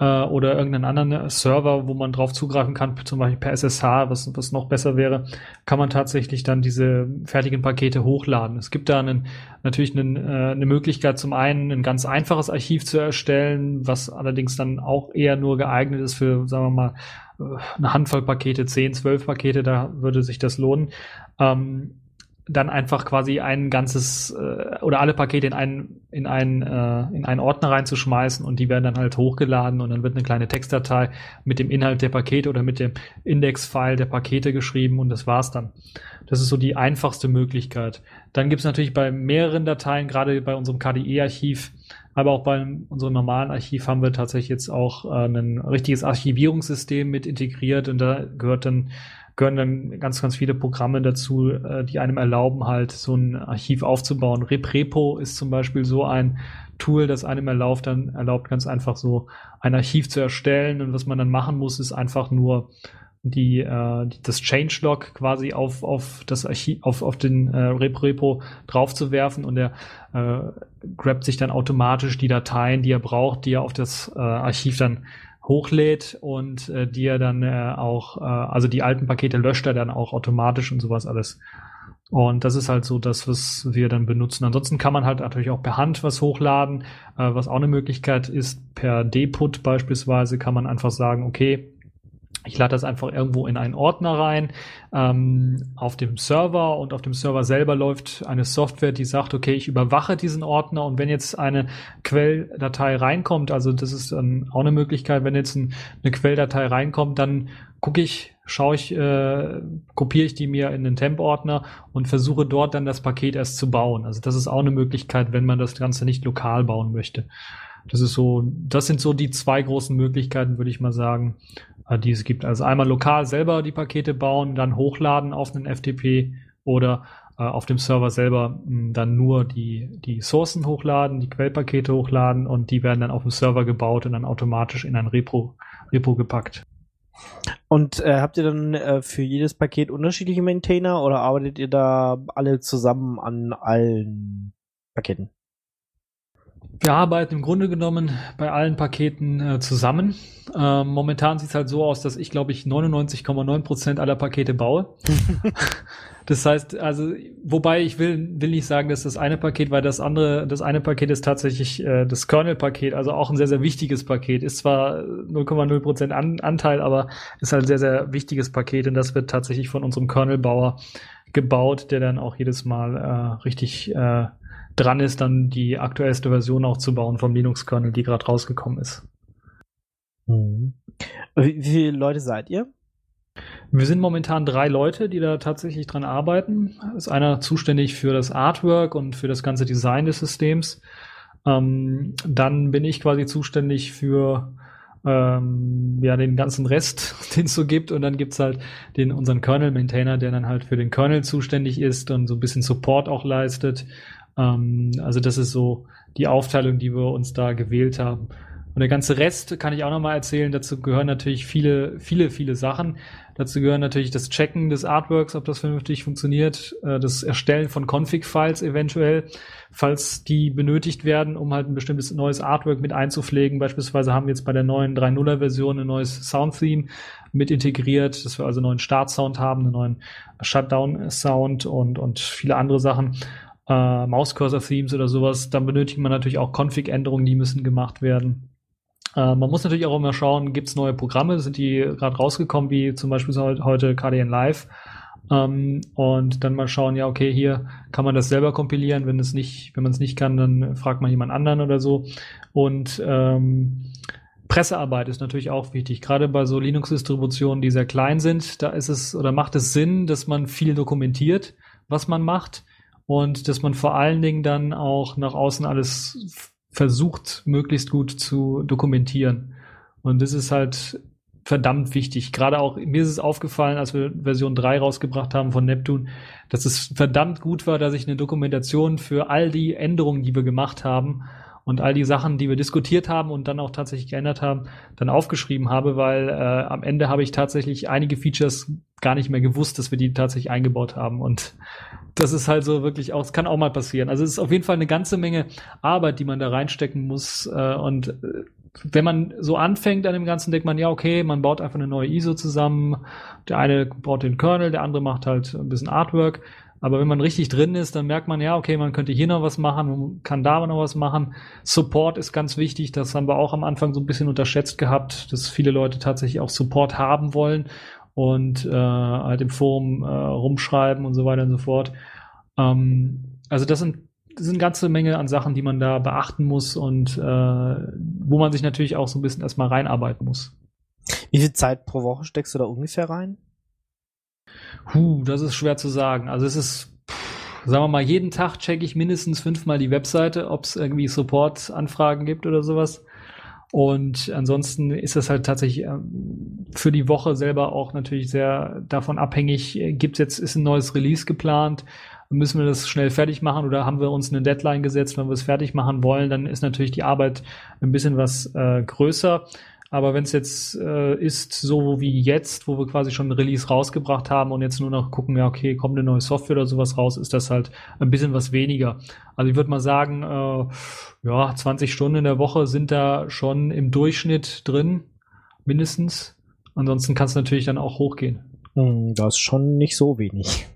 äh, oder irgendeinen anderen Server, wo man drauf zugreifen kann, zum Beispiel per SSH, was, was noch besser wäre, kann man tatsächlich dann diese fertigen Pakete hochladen. Es gibt da einen, natürlich einen, äh, eine Möglichkeit, zum einen ein ganz einfaches Archiv zu erstellen, was allerdings dann auch eher nur geeignet ist für, sagen wir mal, äh, eine Handvoll Pakete, 10, 12 Pakete, da würde sich das lohnen. Ähm, dann einfach quasi ein ganzes äh, oder alle Pakete in einen in einen äh, in einen Ordner reinzuschmeißen und die werden dann halt hochgeladen und dann wird eine kleine Textdatei mit dem Inhalt der Pakete oder mit dem Index-File der Pakete geschrieben und das war's dann. Das ist so die einfachste Möglichkeit. Dann gibt's natürlich bei mehreren Dateien, gerade bei unserem KDE-Archiv, aber auch bei unserem normalen Archiv haben wir tatsächlich jetzt auch äh, ein richtiges Archivierungssystem mit integriert und da gehört dann gehören dann ganz, ganz viele Programme dazu, äh, die einem erlauben, halt so ein Archiv aufzubauen. RepRepo ist zum Beispiel so ein Tool, das einem erlaubt, dann erlaubt ganz einfach so ein Archiv zu erstellen. Und was man dann machen muss, ist einfach nur die, äh, das Changelog quasi auf, auf das Archiv, auf, auf den äh, RepRepo draufzuwerfen und er äh, grabt sich dann automatisch die Dateien, die er braucht, die er auf das äh, Archiv dann hochlädt und äh, die er dann äh, auch, äh, also die alten Pakete löscht er dann auch automatisch und sowas alles. Und das ist halt so das, was wir dann benutzen. Ansonsten kann man halt natürlich auch per Hand was hochladen, äh, was auch eine Möglichkeit ist. Per Deput beispielsweise kann man einfach sagen, okay, ich lade das einfach irgendwo in einen Ordner rein ähm, auf dem Server und auf dem Server selber läuft eine Software, die sagt, okay, ich überwache diesen Ordner und wenn jetzt eine Quelldatei reinkommt, also das ist dann auch eine Möglichkeit, wenn jetzt ein, eine Quelldatei reinkommt, dann gucke ich, schaue ich, äh, kopiere ich die mir in den Temp-Ordner und versuche dort dann das Paket erst zu bauen. Also das ist auch eine Möglichkeit, wenn man das Ganze nicht lokal bauen möchte. Das ist so, das sind so die zwei großen Möglichkeiten, würde ich mal sagen, die es gibt. Also einmal lokal selber die Pakete bauen, dann hochladen auf einen FTP oder äh, auf dem Server selber mh, hm, dann nur die, die Sourcen hochladen, die Quellpakete hochladen und die werden dann auf dem Server gebaut und dann automatisch in ein Repo, Repo gepackt. Und äh, habt ihr dann äh, für jedes Paket unterschiedliche Maintainer oder arbeitet ihr da alle zusammen an allen Paketen? Wir arbeiten im Grunde genommen bei allen Paketen äh, zusammen. Ähm, momentan sieht es halt so aus, dass ich, glaube ich, 99,9 Prozent aller Pakete baue. das heißt, also, wobei ich will, will nicht sagen, dass das eine Paket, weil das andere, das eine Paket ist tatsächlich äh, das Kernel-Paket, also auch ein sehr, sehr wichtiges Paket. Ist zwar 0,0 Prozent An Anteil, aber ist halt ein sehr, sehr wichtiges Paket und das wird tatsächlich von unserem Kernel-Bauer gebaut, der dann auch jedes Mal äh, richtig äh, dran ist, dann die aktuellste Version auch zu bauen vom Linux-Kernel, die gerade rausgekommen ist. Mhm. Wie, viele Leute seid ihr? Wir sind momentan drei Leute, die da tatsächlich dran arbeiten. Ist einer zuständig für das Artwork und für das ganze Design des Systems. Ähm, dann bin ich quasi zuständig für ähm, ja, den ganzen Rest, den es so gibt. Und dann gibt's halt den, unseren Kernel-Maintainer, der dann halt für den Kernel zuständig ist und so ein bisschen Support auch leistet. Ähm, also das ist so die Aufteilung, die wir uns da gewählt haben. Und der ganze Rest kann ich auch nochmal erzählen. Dazu gehören natürlich viele, viele, viele Sachen. Dazu gehören natürlich das Checken des Artworks, ob das vernünftig funktioniert, äh, das Erstellen von Config-Files eventuell, falls die benötigt werden, um halt ein bestimmtes neues Artwork mit einzupflegen. Beispielsweise haben wir jetzt bei der neuen 3.0er Version ein neues Sound-Theme mit integriert, dass wir also einen neuen Start-Sound haben, einen neuen Shutdown-Sound und, und viele andere Sachen. Äh, Maus-Cursor-Themes oder sowas. Dann benötigt man natürlich auch Config-Änderungen, die müssen gemacht werden. Äh, man muss natürlich auch immer schauen, gibt es neue Programme, sind die gerade rausgekommen, wie zum Beispiel heute KDN Live. Ähm, und dann mal schauen, ja, okay, hier kann man das selber kompilieren. Wenn es nicht, wenn man es nicht kann, dann fragt man jemand anderen oder so. Und ähm, Pressearbeit ist natürlich auch wichtig. Gerade bei so Linux-Distributionen, die sehr klein sind, da ist es oder macht es Sinn, dass man viel dokumentiert, was man macht und dass man vor allen Dingen dann auch nach außen alles versucht, möglichst gut zu dokumentieren. Und das ist halt verdammt wichtig. Gerade auch, mir ist es aufgefallen, als wir Version 3 rausgebracht haben von Neptune, dass es verdammt gut war, dass ich eine Dokumentation für all die Änderungen, die wir gemacht haben und all die Sachen, die wir diskutiert haben und dann auch tatsächlich geändert haben, dann aufgeschrieben habe, weil äh, am Ende habe ich tatsächlich einige Features gar nicht mehr gewusst, dass wir die tatsächlich eingebaut haben. Und das ist halt so wirklich auch, es kann auch mal passieren. Also es ist auf jeden Fall eine ganze Menge Arbeit, die man da reinstecken muss. Äh, und äh, wenn man so anfängt an dem Ganzen, denkt man, ja, okay, man baut einfach eine neue ISO zusammen. Der eine baut den Kernel, der andere macht halt ein bisschen Artwork. Aber wenn man richtig drin ist, dann merkt man, ja, okay, man könnte hier noch was machen, man kann da noch was machen. Support ist ganz wichtig, das haben wir auch am Anfang so ein bisschen unterschätzt gehabt, dass viele Leute tatsächlich auch Support haben wollen und äh, halt im Forum äh, rumschreiben und so weiter und so fort. Ähm, also das sind, das sind eine ganze Menge an Sachen, die man da beachten muss und äh, wo man sich natürlich auch so ein bisschen erstmal reinarbeiten muss. Wie viel Zeit pro Woche steckst du da ungefähr rein? Huh, das ist schwer zu sagen. Also es ist, sagen wir mal, jeden Tag checke ich mindestens fünfmal die Webseite, ob es irgendwie Support-Anfragen gibt oder sowas. Und ansonsten ist das halt tatsächlich ähm, für die Woche selber auch natürlich sehr davon abhängig. Gibt jetzt, ist ein neues Release geplant? Müssen wir das schnell fertig machen oder haben wir uns eine Deadline gesetzt, wenn wir es fertig machen wollen? Dann ist natürlich die Arbeit ein bisschen was äh, größer. Aber wenn es jetzt äh, ist, so wie jetzt, wo wir quasi schon Release rausgebracht haben und jetzt nur noch gucken, ja, okay, kommt eine neue Software oder sowas raus, ist das halt ein bisschen was weniger. Also ich würde mal sagen, äh, ja, 20 Stunden in der Woche sind da schon im Durchschnitt drin, mindestens. Ansonsten kann es natürlich dann auch hochgehen. Hm, das ist schon nicht so wenig.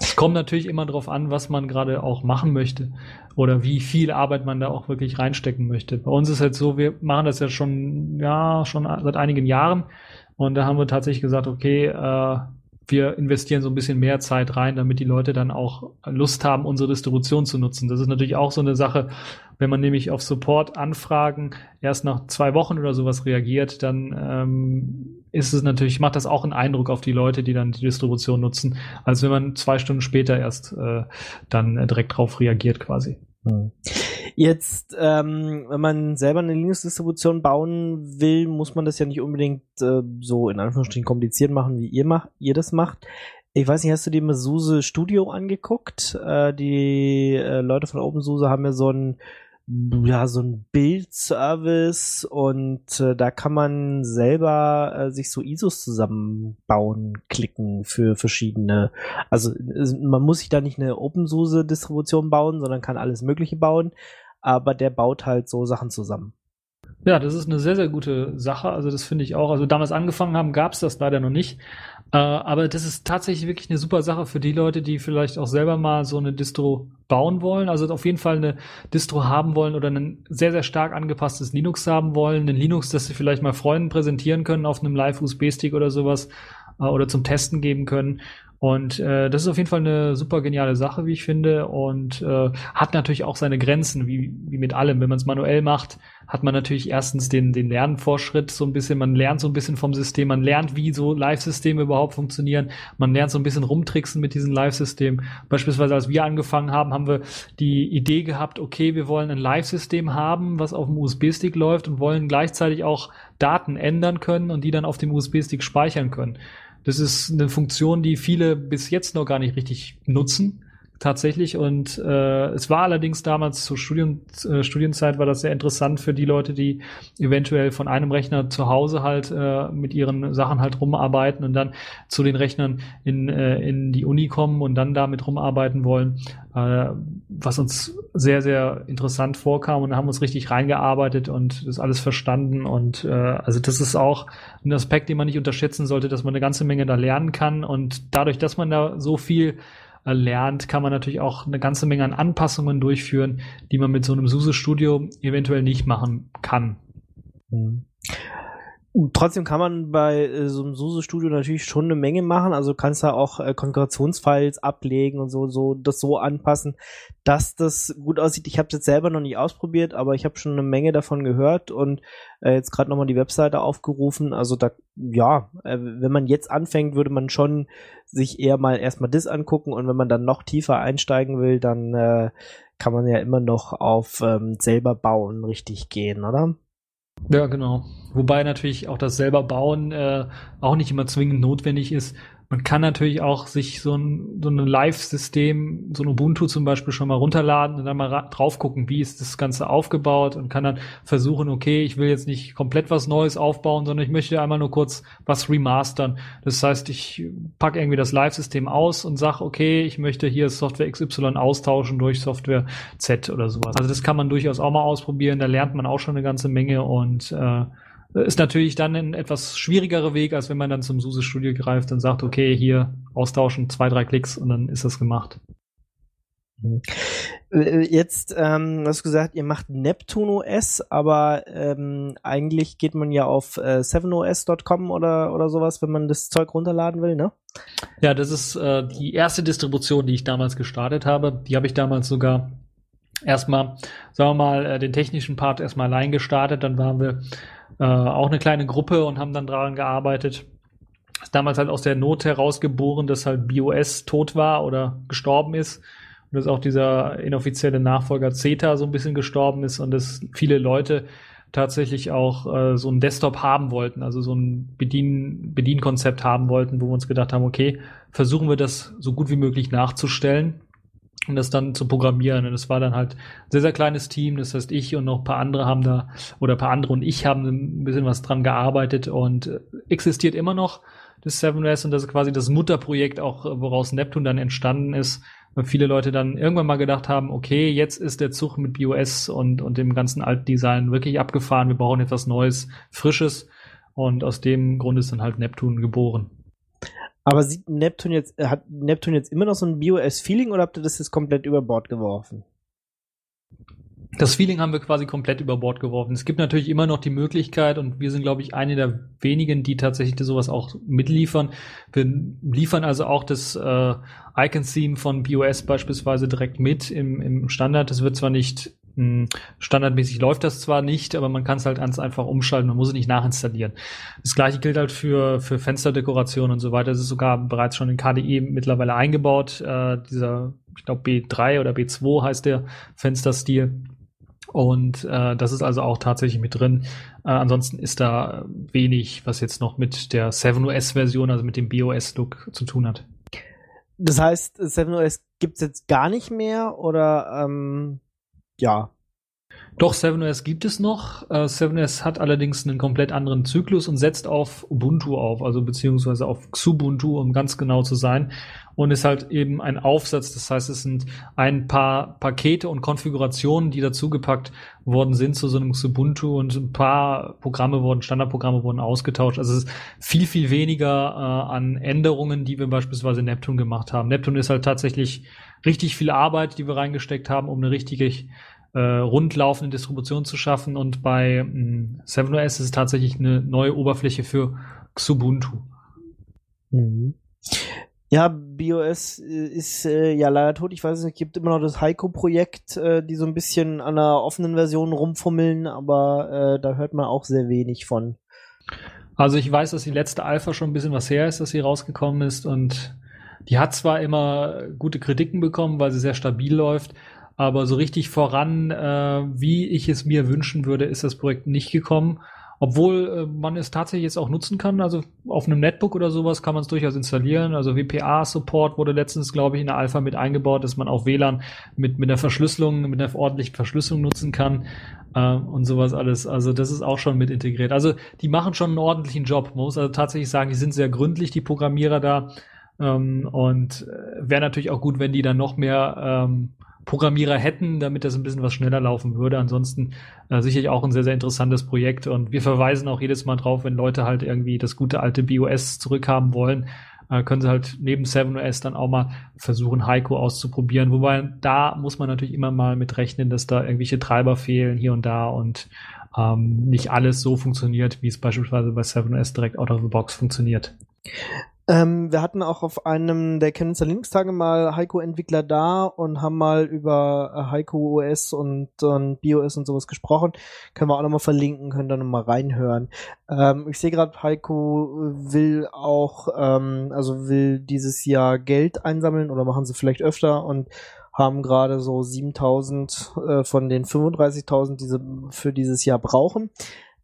Es kommt natürlich immer darauf an, was man gerade auch machen möchte oder wie viel Arbeit man da auch wirklich reinstecken möchte. Bei uns ist halt so, wir machen das ja schon, ja, schon seit einigen Jahren und da haben wir tatsächlich gesagt, okay, äh, wir investieren so ein bisschen mehr Zeit rein, damit die Leute dann auch Lust haben, unsere Distribution zu nutzen. Das ist natürlich auch so eine Sache, wenn man nämlich auf Support-Anfragen erst nach zwei Wochen oder sowas reagiert, dann ähm, ist es natürlich, macht das auch einen Eindruck auf die Leute, die dann die Distribution nutzen, als wenn man zwei Stunden später erst äh, dann direkt drauf reagiert quasi. Hm. Jetzt, ähm, wenn man selber eine Linux-Distribution bauen will, muss man das ja nicht unbedingt äh, so in Anführungsstrichen kompliziert machen, wie ihr macht, ihr das macht. Ich weiß nicht, hast du dir mal SUSE Studio angeguckt? Äh, die äh, Leute von OpenSUSE haben ja so ein ja, so ein Bildservice und äh, da kann man selber äh, sich so ISOs zusammenbauen, klicken für verschiedene. Also man muss sich da nicht eine OpenSUSE-Distribution bauen, sondern kann alles Mögliche bauen, aber der baut halt so Sachen zusammen. Ja, das ist eine sehr, sehr gute Sache. Also das finde ich auch. Also damals angefangen haben, gab es das leider noch nicht. Äh, aber das ist tatsächlich wirklich eine super Sache für die Leute, die vielleicht auch selber mal so eine Distro bauen wollen. Also auf jeden Fall eine Distro haben wollen oder ein sehr, sehr stark angepasstes Linux haben wollen. Ein Linux, das sie vielleicht mal Freunden präsentieren können auf einem Live-USB-Stick oder sowas äh, oder zum Testen geben können. Und äh, das ist auf jeden Fall eine super geniale Sache, wie ich finde, und äh, hat natürlich auch seine Grenzen, wie, wie mit allem. Wenn man es manuell macht, hat man natürlich erstens den, den Lernvorschritt so ein bisschen, man lernt so ein bisschen vom System, man lernt, wie so Live-Systeme überhaupt funktionieren, man lernt so ein bisschen rumtricksen mit diesen Live-Systemen. Beispielsweise, als wir angefangen haben, haben wir die Idee gehabt, okay, wir wollen ein Live-System haben, was auf dem USB-Stick läuft und wollen gleichzeitig auch Daten ändern können und die dann auf dem USB-Stick speichern können. Das ist eine Funktion, die viele bis jetzt noch gar nicht richtig nutzen tatsächlich. Und äh, es war allerdings damals zur Studien, äh, Studienzeit war das sehr interessant für die Leute, die eventuell von einem Rechner zu Hause halt äh, mit ihren Sachen halt rumarbeiten und dann zu den Rechnern in, äh, in die Uni kommen und dann damit rumarbeiten wollen, äh, was uns sehr, sehr interessant vorkam und haben uns richtig reingearbeitet und das alles verstanden. Und äh, also das ist auch ein Aspekt, den man nicht unterschätzen sollte, dass man eine ganze Menge da lernen kann. Und dadurch, dass man da so viel lernt, kann man natürlich auch eine ganze Menge an Anpassungen durchführen, die man mit so einem SUSE Studio eventuell nicht machen kann. Mhm. Trotzdem kann man bei äh, so einem SUSE-Studio natürlich schon eine Menge machen. Also kannst da auch äh, Konfigurationsfiles ablegen und so, so das so anpassen, dass das gut aussieht. Ich habe es jetzt selber noch nicht ausprobiert, aber ich habe schon eine Menge davon gehört und äh, jetzt gerade nochmal die Webseite aufgerufen. Also da, ja, äh, wenn man jetzt anfängt, würde man schon sich eher mal erstmal das angucken und wenn man dann noch tiefer einsteigen will, dann äh, kann man ja immer noch auf ähm, selber bauen richtig gehen, oder? Ja, genau. Wobei natürlich auch das selber bauen äh, auch nicht immer zwingend notwendig ist. Man kann natürlich auch sich so ein, so ein Live-System, so ein Ubuntu zum Beispiel schon mal runterladen und dann mal drauf gucken, wie ist das Ganze aufgebaut und kann dann versuchen, okay, ich will jetzt nicht komplett was Neues aufbauen, sondern ich möchte einmal nur kurz was remastern. Das heißt, ich packe irgendwie das Live-System aus und sage, okay, ich möchte hier Software XY austauschen durch Software Z oder sowas. Also das kann man durchaus auch mal ausprobieren, da lernt man auch schon eine ganze Menge und äh, ist natürlich dann ein etwas schwierigerer Weg, als wenn man dann zum SUSE Studio greift und sagt, okay, hier austauschen, zwei, drei Klicks und dann ist das gemacht. Äh, jetzt ähm, hast du gesagt, ihr macht Neptune OS, aber ähm, eigentlich geht man ja auf äh, 7os.com oder, oder sowas, wenn man das Zeug runterladen will, ne? Ja, das ist äh, die erste Distribution, die ich damals gestartet habe. Die habe ich damals sogar erstmal, sagen wir mal, äh, den technischen Part erstmal allein gestartet. Dann waren wir äh, auch eine kleine Gruppe und haben dann daran gearbeitet. Ist damals halt aus der Not herausgeboren, dass halt BOS tot war oder gestorben ist. Und dass auch dieser inoffizielle Nachfolger CETA so ein bisschen gestorben ist und dass viele Leute tatsächlich auch äh, so ein Desktop haben wollten, also so ein Bedien Bedienkonzept haben wollten, wo wir uns gedacht haben, okay, versuchen wir das so gut wie möglich nachzustellen und das dann zu programmieren. Und es war dann halt ein sehr, sehr kleines Team. Das heißt, ich und noch ein paar andere haben da, oder ein paar andere und ich haben ein bisschen was dran gearbeitet und äh, existiert immer noch das 7S und das ist quasi das Mutterprojekt auch, woraus Neptune dann entstanden ist, weil viele Leute dann irgendwann mal gedacht haben, okay, jetzt ist der Zug mit BOS und, und dem ganzen Altdesign wirklich abgefahren, wir brauchen etwas Neues, Frisches und aus dem Grund ist dann halt Neptune geboren. Aber sieht Neptun jetzt, hat Neptun jetzt immer noch so ein BOS-Feeling oder habt ihr das jetzt komplett über Bord geworfen? Das Feeling haben wir quasi komplett über Bord geworfen. Es gibt natürlich immer noch die Möglichkeit und wir sind, glaube ich, eine der wenigen, die tatsächlich sowas auch mitliefern. Wir liefern also auch das äh, Icon-Theme von BOS beispielsweise direkt mit im, im Standard. Das wird zwar nicht standardmäßig läuft das zwar nicht, aber man kann es halt ganz einfach umschalten, man muss es nicht nachinstallieren. Das gleiche gilt halt für, für Fensterdekoration und so weiter. Das ist sogar bereits schon in KDE mittlerweile eingebaut. Äh, dieser, ich glaube, B3 oder B2 heißt der Fensterstil. Und äh, das ist also auch tatsächlich mit drin. Äh, ansonsten ist da wenig, was jetzt noch mit der 7OS-Version, also mit dem BOS-Look zu tun hat. Das heißt, 7OS gibt's jetzt gar nicht mehr oder ähm, ja. Doch, 7OS gibt es noch. Äh, 7OS hat allerdings einen komplett anderen Zyklus und setzt auf Ubuntu auf, also beziehungsweise auf Xubuntu, um ganz genau zu sein. Und ist halt eben ein Aufsatz. Das heißt, es sind ein paar Pakete und Konfigurationen, die dazugepackt worden sind zu so einem Xubuntu und ein paar Programme wurden, Standardprogramme wurden ausgetauscht. Also es ist viel, viel weniger äh, an Änderungen, die wir beispielsweise in Neptune gemacht haben. Neptune ist halt tatsächlich richtig viel Arbeit, die wir reingesteckt haben, um eine richtige äh, rundlaufende Distribution zu schaffen. Und bei mh, 7OS ist es tatsächlich eine neue Oberfläche für Xubuntu. Mhm. Ja, BOS äh, ist äh, ja leider tot. Ich weiß nicht, es gibt immer noch das Heiko-Projekt, äh, die so ein bisschen an einer offenen Version rumfummeln, aber äh, da hört man auch sehr wenig von. Also ich weiß, dass die letzte Alpha schon ein bisschen was her ist, dass sie rausgekommen ist und die hat zwar immer gute Kritiken bekommen, weil sie sehr stabil läuft, aber so richtig voran, äh, wie ich es mir wünschen würde, ist das Projekt nicht gekommen. Obwohl äh, man es tatsächlich jetzt auch nutzen kann. Also auf einem Netbook oder sowas kann man es durchaus installieren. Also WPA-Support wurde letztens, glaube ich, in der Alpha mit eingebaut, dass man auch WLAN mit, mit einer Verschlüsselung, mit einer ordentlichen Verschlüsselung nutzen kann äh, und sowas alles. Also das ist auch schon mit integriert. Also die machen schon einen ordentlichen Job. Man muss also tatsächlich sagen, die sind sehr gründlich, die Programmierer da. Ähm, und äh, wäre natürlich auch gut, wenn die dann noch mehr ähm, Programmierer hätten, damit das ein bisschen was schneller laufen würde. Ansonsten äh, sicherlich auch ein sehr, sehr interessantes Projekt. Und wir verweisen auch jedes Mal drauf, wenn Leute halt irgendwie das gute alte BOS zurückhaben wollen, äh, können sie halt neben 7OS dann auch mal versuchen, Heiko auszuprobieren. Wobei da muss man natürlich immer mal mit rechnen, dass da irgendwelche Treiber fehlen hier und da und ähm, nicht alles so funktioniert, wie es beispielsweise bei 7OS direkt out of the box funktioniert. Ähm, wir hatten auch auf einem der Chemnitzer Linux-Tage mal Heiko-Entwickler da und haben mal über äh, Heiko OS und, und BOS und sowas gesprochen. Können wir auch nochmal verlinken, können da nochmal reinhören. Ähm, ich sehe gerade, Heiko will auch, ähm, also will dieses Jahr Geld einsammeln oder machen sie vielleicht öfter und haben gerade so 7000 äh, von den 35.000, die sie für dieses Jahr brauchen.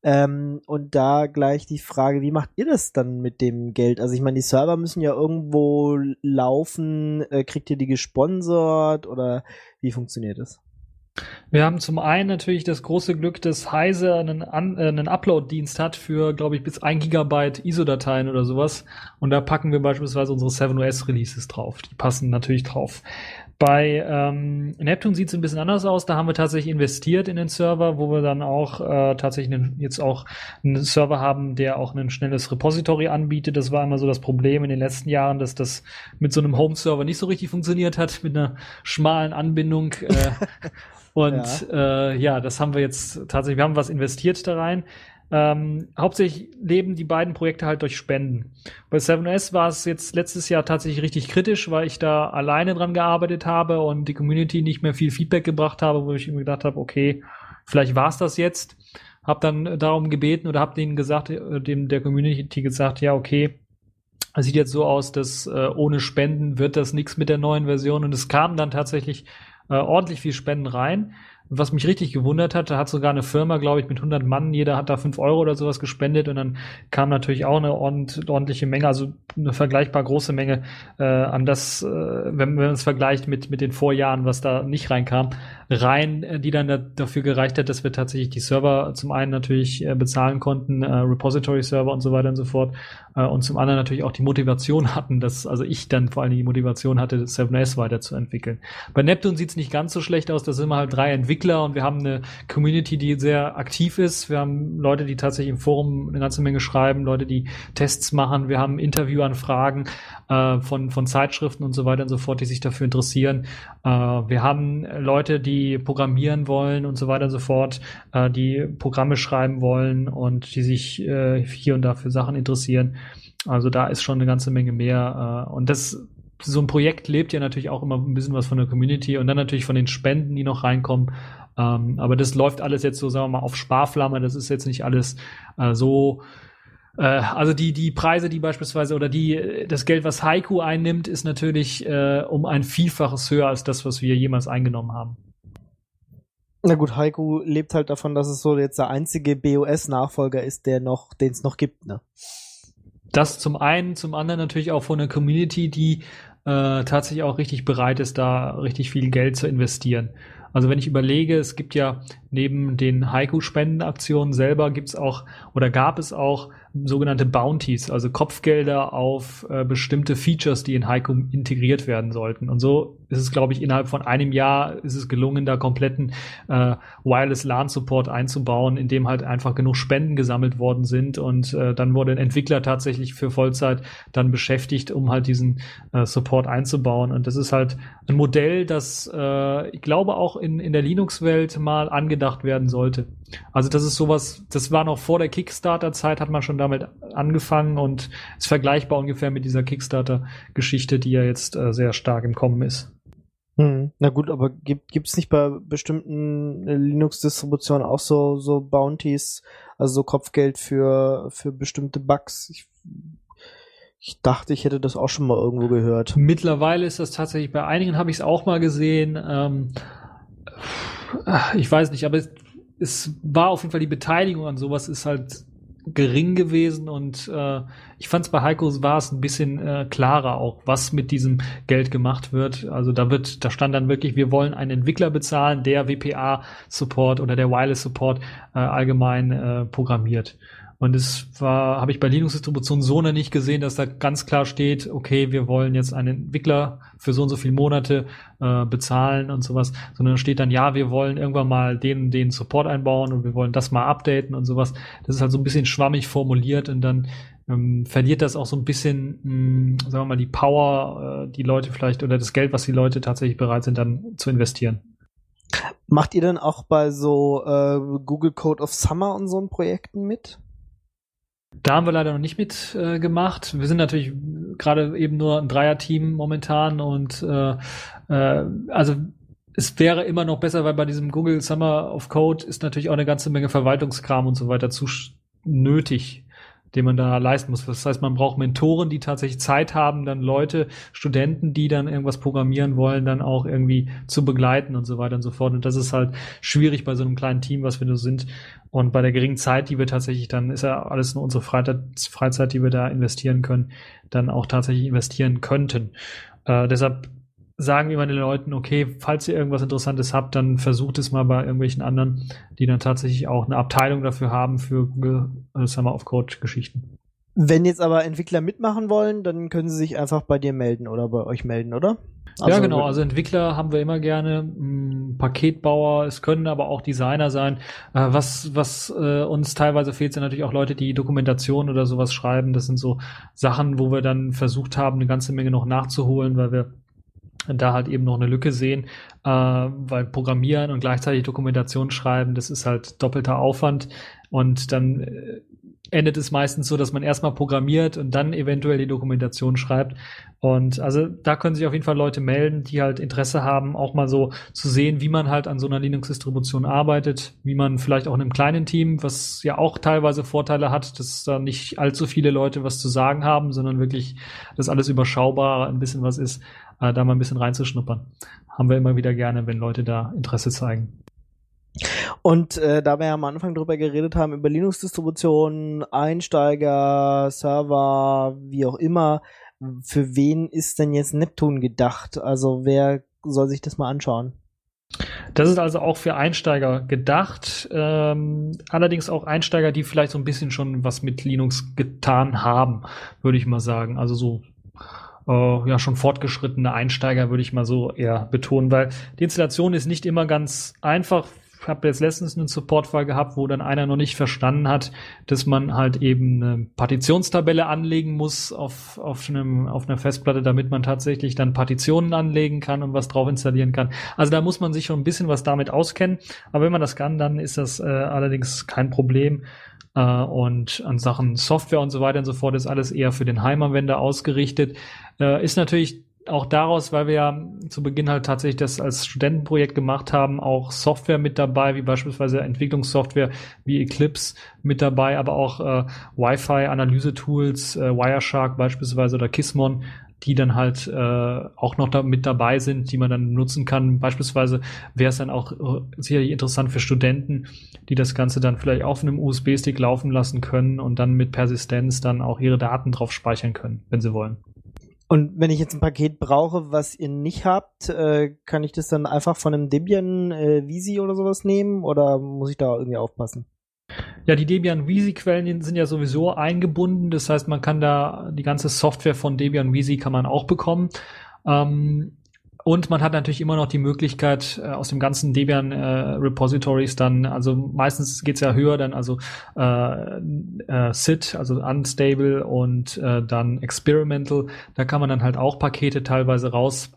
Ähm, und da gleich die Frage, wie macht ihr das dann mit dem Geld? Also ich meine, die Server müssen ja irgendwo laufen. Äh, kriegt ihr die gesponsert oder wie funktioniert das? Wir haben zum einen natürlich das große Glück, dass Heise einen, äh, einen Upload-Dienst hat für, glaube ich, bis ein Gigabyte ISO-Dateien oder sowas. Und da packen wir beispielsweise unsere 7OS-Releases drauf. Die passen natürlich drauf. Bei ähm, Neptune sieht es ein bisschen anders aus. Da haben wir tatsächlich investiert in den Server, wo wir dann auch äh, tatsächlich einen, jetzt auch einen Server haben, der auch ein schnelles Repository anbietet. Das war immer so das Problem in den letzten Jahren, dass das mit so einem Home-Server nicht so richtig funktioniert hat, mit einer schmalen Anbindung. Äh, und ja. Äh, ja, das haben wir jetzt tatsächlich, wir haben was investiert da rein. Ähm, hauptsächlich leben die beiden Projekte halt durch Spenden. Bei 7S war es jetzt letztes Jahr tatsächlich richtig kritisch, weil ich da alleine dran gearbeitet habe und die Community nicht mehr viel Feedback gebracht habe, wo ich mir gedacht habe, okay, vielleicht war es das jetzt. Hab dann darum gebeten oder hab denen gesagt, äh, dem der Community gesagt, ja, okay, es sieht jetzt so aus, dass äh, ohne Spenden wird das nichts mit der neuen Version und es kam dann tatsächlich äh, ordentlich viel Spenden rein was mich richtig gewundert hat, da hat sogar eine Firma, glaube ich, mit 100 Mann, jeder hat da 5 Euro oder sowas gespendet und dann kam natürlich auch eine ordentliche Menge, also eine vergleichbar große Menge äh, an das, äh, wenn, wenn man es vergleicht mit, mit den Vorjahren, was da nicht reinkam, rein, äh, die dann da, dafür gereicht hat, dass wir tatsächlich die Server zum einen natürlich äh, bezahlen konnten, äh, Repository-Server und so weiter und so fort, äh, und zum anderen natürlich auch die Motivation hatten, dass, also ich dann vor allem die Motivation hatte, 7S weiterzuentwickeln. Bei Neptune sieht es nicht ganz so schlecht aus, da sind wir halt drei Entwickler und wir haben eine Community, die sehr aktiv ist. Wir haben Leute, die tatsächlich im Forum eine ganze Menge schreiben, Leute, die Tests machen, wir haben Interviewanfragen äh, von, von Zeitschriften und so weiter und so fort, die sich dafür interessieren. Äh, wir haben Leute, die programmieren wollen und so weiter und so fort, äh, die Programme schreiben wollen und die sich äh, hier und da für Sachen interessieren. Also da ist schon eine ganze Menge mehr. Äh, und das so ein Projekt lebt ja natürlich auch immer ein bisschen was von der Community und dann natürlich von den Spenden, die noch reinkommen. Ähm, aber das läuft alles jetzt so, sagen wir mal, auf Sparflamme. Das ist jetzt nicht alles äh, so äh, also die, die Preise, die beispielsweise oder die, das Geld, was Haiku einnimmt, ist natürlich äh, um ein Vielfaches höher als das, was wir jemals eingenommen haben. Na gut, Haiku lebt halt davon, dass es so jetzt der einzige BOS-Nachfolger ist, der noch, den es noch gibt, ne? Das zum einen, zum anderen natürlich auch von einer Community, die äh, tatsächlich auch richtig bereit ist, da richtig viel Geld zu investieren. Also wenn ich überlege, es gibt ja neben den Haiku-Spendenaktionen selber gibt es auch oder gab es auch sogenannte Bounties, also Kopfgelder auf äh, bestimmte Features, die in Haiku integriert werden sollten. Und so ist es, glaube ich, innerhalb von einem Jahr ist es gelungen, da kompletten äh, Wireless LAN Support einzubauen, in dem halt einfach genug Spenden gesammelt worden sind und äh, dann wurde ein Entwickler tatsächlich für Vollzeit dann beschäftigt, um halt diesen äh, Support einzubauen. Und das ist halt ein Modell, das äh, ich glaube auch in, in der Linux-Welt mal angedacht gedacht werden sollte. Also das ist sowas, das war noch vor der Kickstarter-Zeit, hat man schon damit angefangen und ist vergleichbar ungefähr mit dieser Kickstarter-Geschichte, die ja jetzt äh, sehr stark im Kommen ist. Hm. Na gut, aber gibt es nicht bei bestimmten äh, Linux-Distributionen auch so, so Bounties, also so Kopfgeld für, für bestimmte Bugs? Ich, ich dachte, ich hätte das auch schon mal irgendwo gehört. Mittlerweile ist das tatsächlich, bei einigen habe ich es auch mal gesehen. Ähm, ich weiß nicht, aber es, es war auf jeden Fall die Beteiligung an sowas ist halt gering gewesen und äh, ich fand es bei Heiko war es ein bisschen äh, klarer auch, was mit diesem Geld gemacht wird. Also da wird, da stand dann wirklich, wir wollen einen Entwickler bezahlen, der WPA-Support oder der Wireless-Support äh, allgemein äh, programmiert. Und es war, habe ich bei Linux-Distributionen so noch nicht gesehen, dass da ganz klar steht, okay, wir wollen jetzt einen Entwickler für so und so viele Monate äh, bezahlen und sowas, sondern steht dann, ja, wir wollen irgendwann mal den, den Support einbauen und wir wollen das mal updaten und sowas. Das ist halt so ein bisschen schwammig formuliert und dann ähm, verliert das auch so ein bisschen, mh, hm, sagen wir mal, die Power, äh, die Leute vielleicht oder das Geld, was die Leute tatsächlich bereit sind, dann zu investieren. Macht ihr dann auch bei so äh, Google Code of Summer und so Projekten mit? Da haben wir leider noch nicht mit äh. Wir sind natürlich gerade eben nur ein Dreier-Team momentan und äh, äh, also es wäre immer noch besser, weil bei diesem Google Summer of Code ist natürlich auch eine ganze Menge Verwaltungskram und so weiter zu nötig den man da leisten muss. Das heißt, man braucht Mentoren, die tatsächlich Zeit haben, dann Leute, Studenten, die dann irgendwas programmieren wollen, dann auch irgendwie zu begleiten und so weiter und so fort. Und das ist halt schwierig bei so einem kleinen Team, was wir da sind. Und bei der geringen Zeit, die wir tatsächlich dann, ist ja alles nur unsere Freizeit, die wir da investieren können, dann auch tatsächlich investieren könnten. Äh, deshalb sagen wir mal den Leuten, okay, falls ihr irgendwas Interessantes habt, dann versucht es mal bei irgendwelchen anderen, die dann tatsächlich auch eine Abteilung dafür haben für Google äh, Summer of Code Geschichten. Wenn jetzt aber Entwickler mitmachen wollen, dann können sie sich einfach bei dir melden oder bei euch melden, oder? Also ja, genau. Also Entwickler haben wir immer gerne, mh, hm, Paketbauer, es können aber auch Designer sein. Äh, was was äh, uns teilweise fehlt, sind natürlich auch Leute, die Dokumentation oder sowas schreiben. Das sind so Sachen, wo wir dann versucht haben, eine ganze Menge noch nachzuholen, weil wir da halt eben noch eine Lücke sehen, äh, weil Programmieren und gleichzeitig Dokumentation schreiben, das ist halt doppelter Aufwand. Und dann äh, endet es meistens so, dass man erstmal programmiert und dann eventuell die Dokumentation schreibt. Und also da können sich auf jeden Fall Leute melden, die halt Interesse haben, auch mal so zu sehen, wie man halt an so einer Linux-Distribution arbeitet, wie man vielleicht auch in einem kleinen Team, was ja auch teilweise Vorteile hat, dass da nicht allzu viele Leute was zu sagen haben, sondern wirklich das alles überschaubar ein bisschen was ist, äh, da mal ein bisschen reinzuschnuppern. Haben wir immer wieder gerne, wenn Leute da Interesse zeigen. Und äh, da wir am Anfang drüber geredet haben, über Linux-Distributionen, Einsteiger, Server, wie auch immer, für wen ist denn jetzt Neptun gedacht? Also wer soll sich das mal anschauen? Das ist also auch für Einsteiger gedacht. Ähm, allerdings auch Einsteiger, die vielleicht so ein bisschen schon was mit Linux getan haben, würde ich mal sagen. Also so äh, ja schon fortgeschrittene Einsteiger würde ich mal so eher betonen, weil die Installation ist nicht immer ganz einfach. Ich habe jetzt letztens einen Supportfall gehabt, wo dann einer noch nicht verstanden hat, dass man halt eben eine Partitionstabelle anlegen muss auf, auf, einem, auf einer Festplatte, damit man tatsächlich dann Partitionen anlegen kann und was drauf installieren kann. Also da muss man sich schon ein bisschen was damit auskennen. Aber wenn man das kann, dann ist das äh, allerdings kein Problem. Äh, und an Sachen Software und so weiter und so fort ist alles eher für den Heimanwender ausgerichtet. Äh, ist natürlich auch daraus, weil wir ja zu Beginn halt tatsächlich das als Studentenprojekt gemacht haben, auch Software mit dabei, wie beispielsweise Entwicklungssoftware wie Eclipse mit dabei, aber auch äh, Wi-Fi-Analyse-Tools, äh, Wireshark beispielsweise oder Kismon, die dann halt äh, auch noch da mit dabei sind, die man dann nutzen kann. Beispielsweise wäre es dann auch äh, sicherlich interessant für Studenten, die das Ganze dann vielleicht auf einem USB-Stick laufen lassen können und dann mit Persistenz dann auch ihre Daten drauf speichern können, wenn sie wollen. Und wenn ich jetzt ein Paket brauche, was ihr nicht habt, äh, kann ich das dann einfach von einem Debian äh, Visi oder sowas nehmen oder muss ich da irgendwie aufpassen? Ja, die Debian Wheezy-Quellen sind ja sowieso eingebunden. Das heißt, man kann da die ganze Software von Debian Wheezy kann man auch bekommen. Ähm, und man hat natürlich immer noch die Möglichkeit, äh, aus dem ganzen Debian äh, Repositories dann, also meistens geht's ja höher, dann also äh, äh, SID, also Unstable und äh, dann Experimental. Da kann man dann halt auch Pakete teilweise raus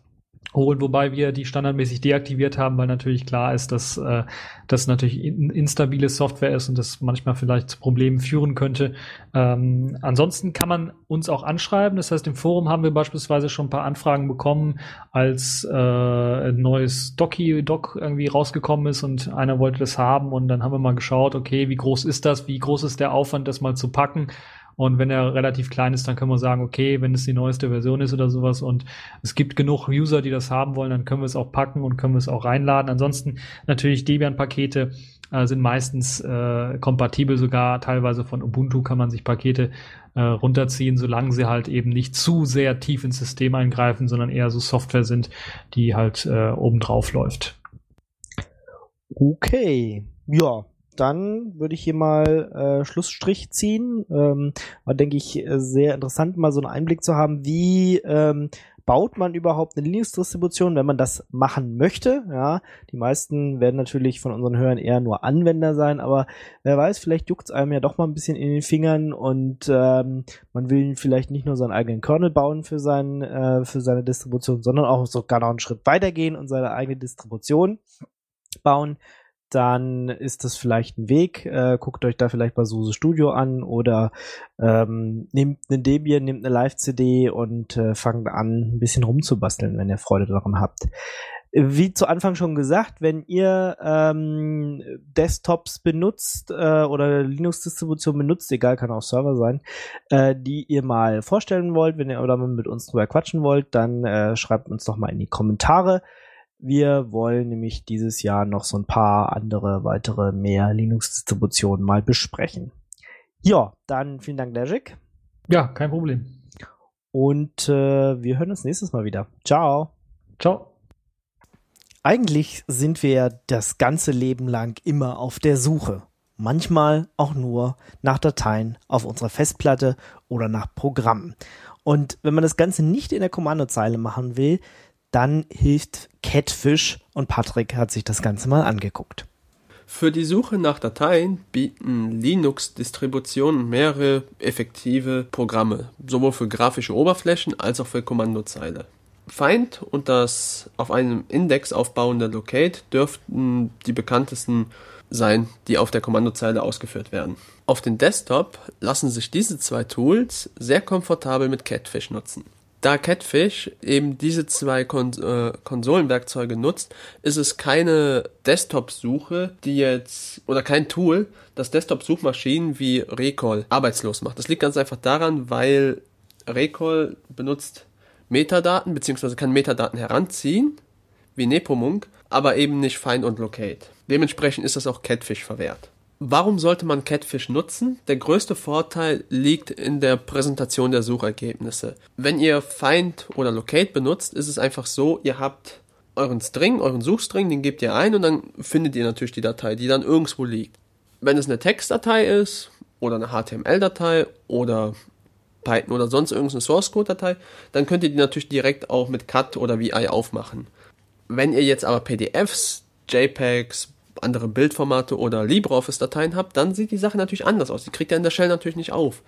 holen, wobei wir die standardmäßig deaktiviert haben, weil natürlich klar ist, dass äh, das natürlich in, instabile Software ist und das manchmal vielleicht zu Problemen führen könnte. Ähm, ansonsten kann man uns auch anschreiben. Das heißt, im Forum haben wir beispielsweise schon ein paar Anfragen bekommen, als äh, ein neues Doki-Doc irgendwie rausgekommen ist und einer wollte das haben und dann haben wir mal geschaut, okay, wie groß ist das, wie groß ist der Aufwand, das mal zu packen und wenn er relativ klein ist, dann können wir sagen, okay, wenn es die neueste Version ist oder sowas und es gibt genug User, die das haben wollen, dann können wir es auch packen und können wir es auch reinladen. Ansonsten natürlich Debian-Pakete äh, sind meistens äh, kompatibel, sogar teilweise von Ubuntu kann man sich Pakete äh, runterziehen, solange sie halt eben nicht zu sehr tief ins System eingreifen, sondern eher so Software sind, die halt äh, obendrauf läuft. Okay, ja, dann würde ich hier mal äh, Schlussstrich ziehen. Ähm, war, denke ich, sehr interessant, mal so einen Einblick zu haben, wie ähm, baut man überhaupt eine Linux-Distribution, wenn man das machen möchte. Ja, die meisten werden natürlich von unseren Hörern eher nur Anwender sein, aber wer weiß, vielleicht juckt es einem ja doch mal ein bisschen in den Fingern und ähm, man will vielleicht nicht nur seinen eigenen Kernel bauen für, sein, äh, für seine Distribution, sondern auch sogar noch einen Schritt weitergehen und seine eigene Distribution bauen dann ist das vielleicht ein Weg. Äh, guckt euch da vielleicht mal SUSE Studio an oder ähm, nehmt eine Debian, nehmt eine Live-CD und äh, fangt an, ein bisschen rumzubasteln, wenn ihr Freude daran habt. Wie zu Anfang schon gesagt, wenn ihr ähm, Desktops benutzt äh, oder Linux-Distribution benutzt, egal, kann auch Server sein, äh, die ihr mal vorstellen wollt, wenn ihr oder mit uns drüber quatschen wollt, dann äh, schreibt uns doch mal in die Kommentare. Wir wollen nämlich dieses Jahr noch so ein paar andere, weitere, mehr Linux-Distributionen mal besprechen. Ja, dann vielen Dank, Legic. Ja, kein Problem. Und äh, wir hören uns nächstes Mal wieder. Ciao. Ciao. Eigentlich sind wir das ganze Leben lang immer auf der Suche. Manchmal auch nur nach Dateien auf unserer Festplatte oder nach Programmen. Und wenn man das Ganze nicht in der Kommandozeile machen will, dann hilft Catfish und Patrick hat sich das Ganze mal angeguckt. Für die Suche nach Dateien bieten Linux-Distributionen mehrere effektive Programme, sowohl für grafische Oberflächen als auch für Kommandozeile. Find und das auf einem Index aufbauende Locate dürften die bekanntesten sein, die auf der Kommandozeile ausgeführt werden. Auf den Desktop lassen sich diese zwei Tools sehr komfortabel mit Catfish nutzen. Da Catfish eben diese zwei Kon äh, Konsolenwerkzeuge nutzt, ist es keine Desktop-Suche, die jetzt oder kein Tool, das Desktop-Suchmaschinen wie Recall arbeitslos macht. Das liegt ganz einfach daran, weil Recall benutzt Metadaten bzw. kann Metadaten heranziehen, wie Nepomuk, aber eben nicht Find und Locate. Dementsprechend ist das auch Catfish verwehrt. Warum sollte man Catfish nutzen? Der größte Vorteil liegt in der Präsentation der Suchergebnisse. Wenn ihr Find oder Locate benutzt, ist es einfach so, ihr habt euren String, euren Suchstring, den gebt ihr ein und dann findet ihr natürlich die Datei, die dann irgendwo liegt. Wenn es eine Textdatei ist oder eine HTML-Datei oder Python oder sonst irgendeine Source Code Datei, dann könnt ihr die natürlich direkt auch mit Cut oder VI aufmachen. Wenn ihr jetzt aber PDFs, JPEGs, andere Bildformate oder LibreOffice-Dateien habt, dann sieht die Sache natürlich anders aus. Die kriegt ihr in der Shell natürlich nicht auf.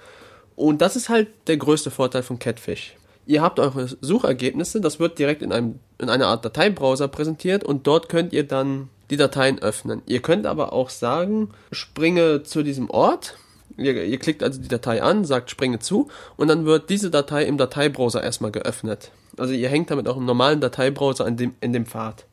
Und das ist halt der größte Vorteil von Catfish. Ihr habt eure Suchergebnisse, das wird direkt in, einem, in einer Art Dateibrowser präsentiert und dort könnt ihr dann die Dateien öffnen. Ihr könnt aber auch sagen, springe zu diesem Ort. Ihr, ihr klickt also die Datei an, sagt springe zu und dann wird diese Datei im Dateibrowser erstmal geöffnet. Also ihr hängt damit auch im normalen Dateibrowser in dem, in dem Pfad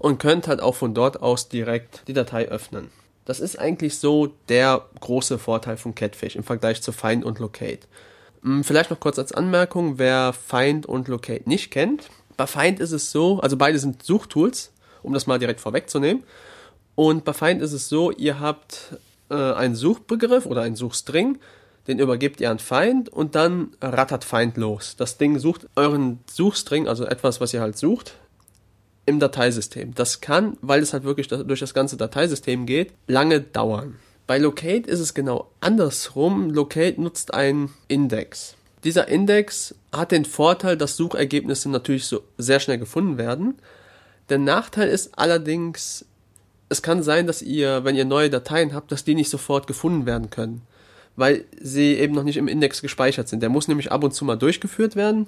und könnt halt auch von dort aus direkt die Datei öffnen. Das ist eigentlich so der große Vorteil von Catfish im Vergleich zu Find und Locate. Hm, vielleicht noch kurz als Anmerkung, wer Find und Locate nicht kennt. Bei Find ist es so, also beide sind Suchtools, um das mal direkt vorwegzunehmen. Und bei Find ist es so, ihr habt äh, einen Suchbegriff oder einen Suchstring, den übergebt ihr an Find und dann rattert Find los. Das Ding sucht euren Suchstring, also etwas, was ihr halt sucht, im Dateisystem. Das kann, weil es halt wirklich durch das ganze Dateisystem geht, lange dauern. Bei Locate ist es genau andersrum. Locate nutzt einen Index. Dieser Index hat den Vorteil, dass Suchergebnisse natürlich so sehr schnell gefunden werden. Der Nachteil ist allerdings, es kann sein, dass ihr, wenn ihr neue Dateien habt, dass die nicht sofort gefunden werden können, weil sie eben noch nicht im Index gespeichert sind. Der muss nämlich ab und zu mal durchgeführt werden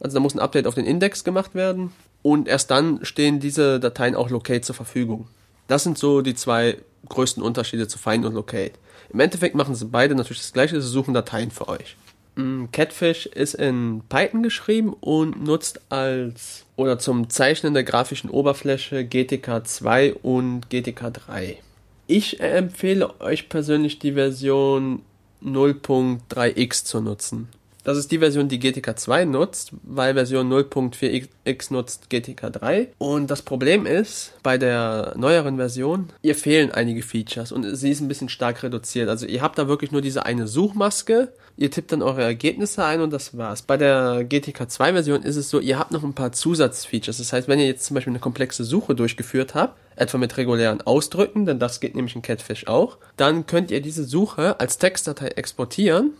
Also da muss ein Update auf den Index gemacht werden und erst dann stehen diese Dateien auch Locate zur Verfügung. Das sind so die zwei größten Unterschiede zu Find und Locate. Im Endeffekt machen sie beide natürlich das gleiche, sie suchen Dateien für euch. Mm, Catfish ist in Python geschrieben und nutzt als oder zum Zeichnen der grafischen Oberfläche GTK 2 und GTK 3. Ich empfehle euch persönlich die Version 0.3x zu nutzen. Das ist die Version, die GTK 2 nutzt, weil Version 0.4x nutzt GTK 3. Und das Problem ist, bei der neueren Version, ihr fehlen einige Features und sie ist ein bisschen stark reduziert. Also ihr habt da wirklich nur diese eine Suchmaske, ihr tippt dann eure Ergebnisse ein und das war's. Bei der GTK 2 Version ist es so, ihr habt noch ein paar Zusatzfeatures. Das heißt, wenn ihr jetzt zum Beispiel eine komplexe Suche durchgeführt habt, etwa mit regulären Ausdrücken, denn das geht nämlich in Catfish auch, dann könnt ihr diese Suche als Textdatei exportieren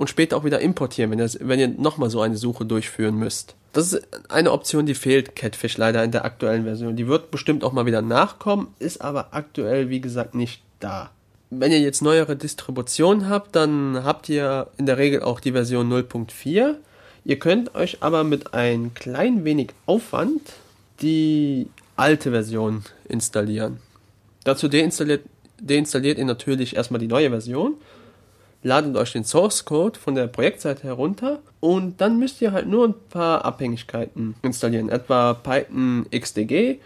und später auch wieder importieren, wenn ihr, wenn ihr nochmal so eine Suche durchführen müsst. Das ist eine Option, die fehlt Catfish leider in der aktuellen Version. Die wird bestimmt auch mal wieder nachkommen, ist aber aktuell, wie gesagt, nicht da. Wenn ihr jetzt neuere Distributionen habt, dann habt ihr in der Regel auch die Version 0.4. Ihr könnt euch aber mit ein klein wenig Aufwand die alte Version installieren. Dazu deinstalliert, deinstalliert ihr natürlich erstmal die neue Version ladet euch den Source Code von der Projektseite herunter und dann müsst ihr halt nur ein paar Abhängigkeiten installieren, etwa Python XDG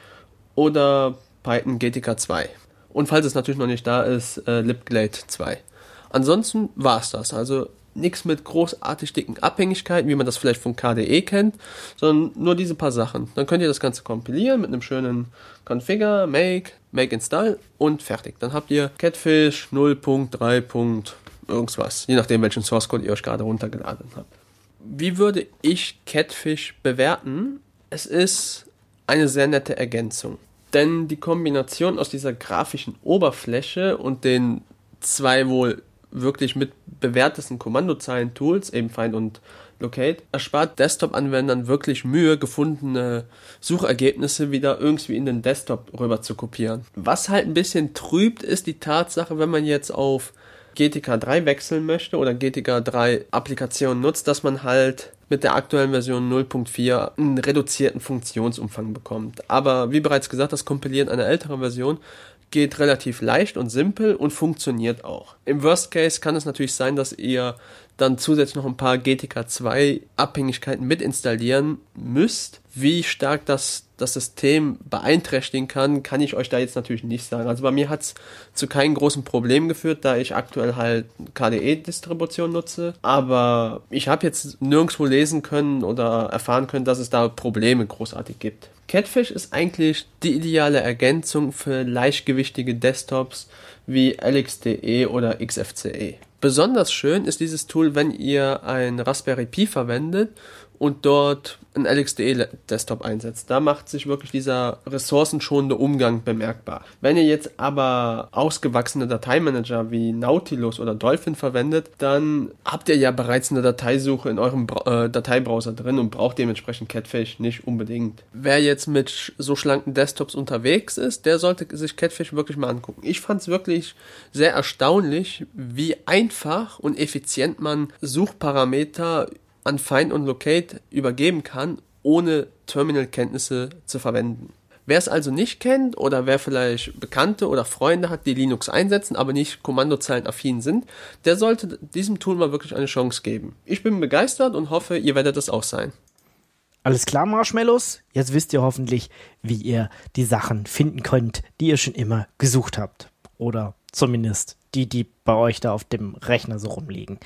oder Python GTK 2. Und falls es natürlich noch nicht da ist, äh, libglade 2. Ansonsten war es das. Also nichts mit großartig dicken Abhängigkeiten, wie man das vielleicht von KDE kennt, sondern nur diese paar Sachen. Dann könnt ihr das Ganze kompilieren mit einem schönen Configure, Make, Make Install und fertig. Dann habt ihr Catfish 0.3 irgendwas, je nachdem, welchen Source Code ihr euch gerade runtergeladen habt. Wie würde ich Catfish bewerten? Es ist eine sehr nette Ergänzung. Denn die Kombination aus dieser grafischen Oberfläche und den zwei wohl wirklich mit bewährtesten Kommandozeilen-Tools, eben Find und Locate, erspart Desktop-Anwendern wirklich Mühe, gefundene Suchergebnisse wieder irgendwie in den Desktop rüber zu kopieren. Was halt ein bisschen trübt, ist die Tatsache, wenn man jetzt auf GTK 3 wechseln möchte oder GTK 3 Applikationen nutzt, dass man halt mit der aktuellen Version 0.4 einen reduzierten Funktionsumfang bekommt. Aber wie bereits gesagt, das Kompilieren einer älteren Version geht relativ leicht und simpel und funktioniert auch. Im Worst Case kann es natürlich sein, dass ihr dann zusätzlich noch ein paar GTK 2 Abhängigkeiten mit installieren müsst. Wie stark das das System beeinträchtigen kann, kann ich euch da jetzt natürlich nicht sagen. Also bei mir hat es zu keinen großen Problemen geführt, da ich aktuell halt KDE-Distribution nutze. Aber ich habe jetzt nirgendwo lesen können oder erfahren können, dass es da Probleme großartig gibt. Catfish ist eigentlich die ideale Ergänzung für leichtgewichtige Desktops wie LXDE oder XFCE. Besonders schön ist dieses Tool, wenn ihr ein Raspberry Pi verwendet und dort ein LXDE-Desktop einsetzt. Da macht sich wirklich dieser ressourcenschonende Umgang bemerkbar. Wenn ihr jetzt aber ausgewachsene Dateimanager wie Nautilus oder Dolphin verwendet, dann habt ihr ja bereits eine Dateisuche in eurem äh, Dateibrowser drin und braucht dementsprechend Catfish nicht unbedingt. Wer jetzt mit so schlanken Desktops unterwegs ist, der sollte sich Catfish wirklich mal angucken. Ich fand es wirklich sehr erstaunlich, wie einfach und effizient man Suchparameter an Find und Locate übergeben kann, ohne Terminalkenntnisse zu verwenden. Wer es also nicht kennt oder wer vielleicht Bekannte oder Freunde hat, die Linux einsetzen, aber nicht Kommandozeilen-affin sind, der sollte diesem Tool mal wirklich eine Chance geben. Ich bin begeistert und hoffe, ihr werdet es auch sein. Alles klar, Marshmallows? Jetzt wisst ihr hoffentlich, wie ihr die Sachen finden könnt, die ihr schon immer gesucht habt. Oder zumindest die, die bei euch da auf dem Rechner so rumliegen.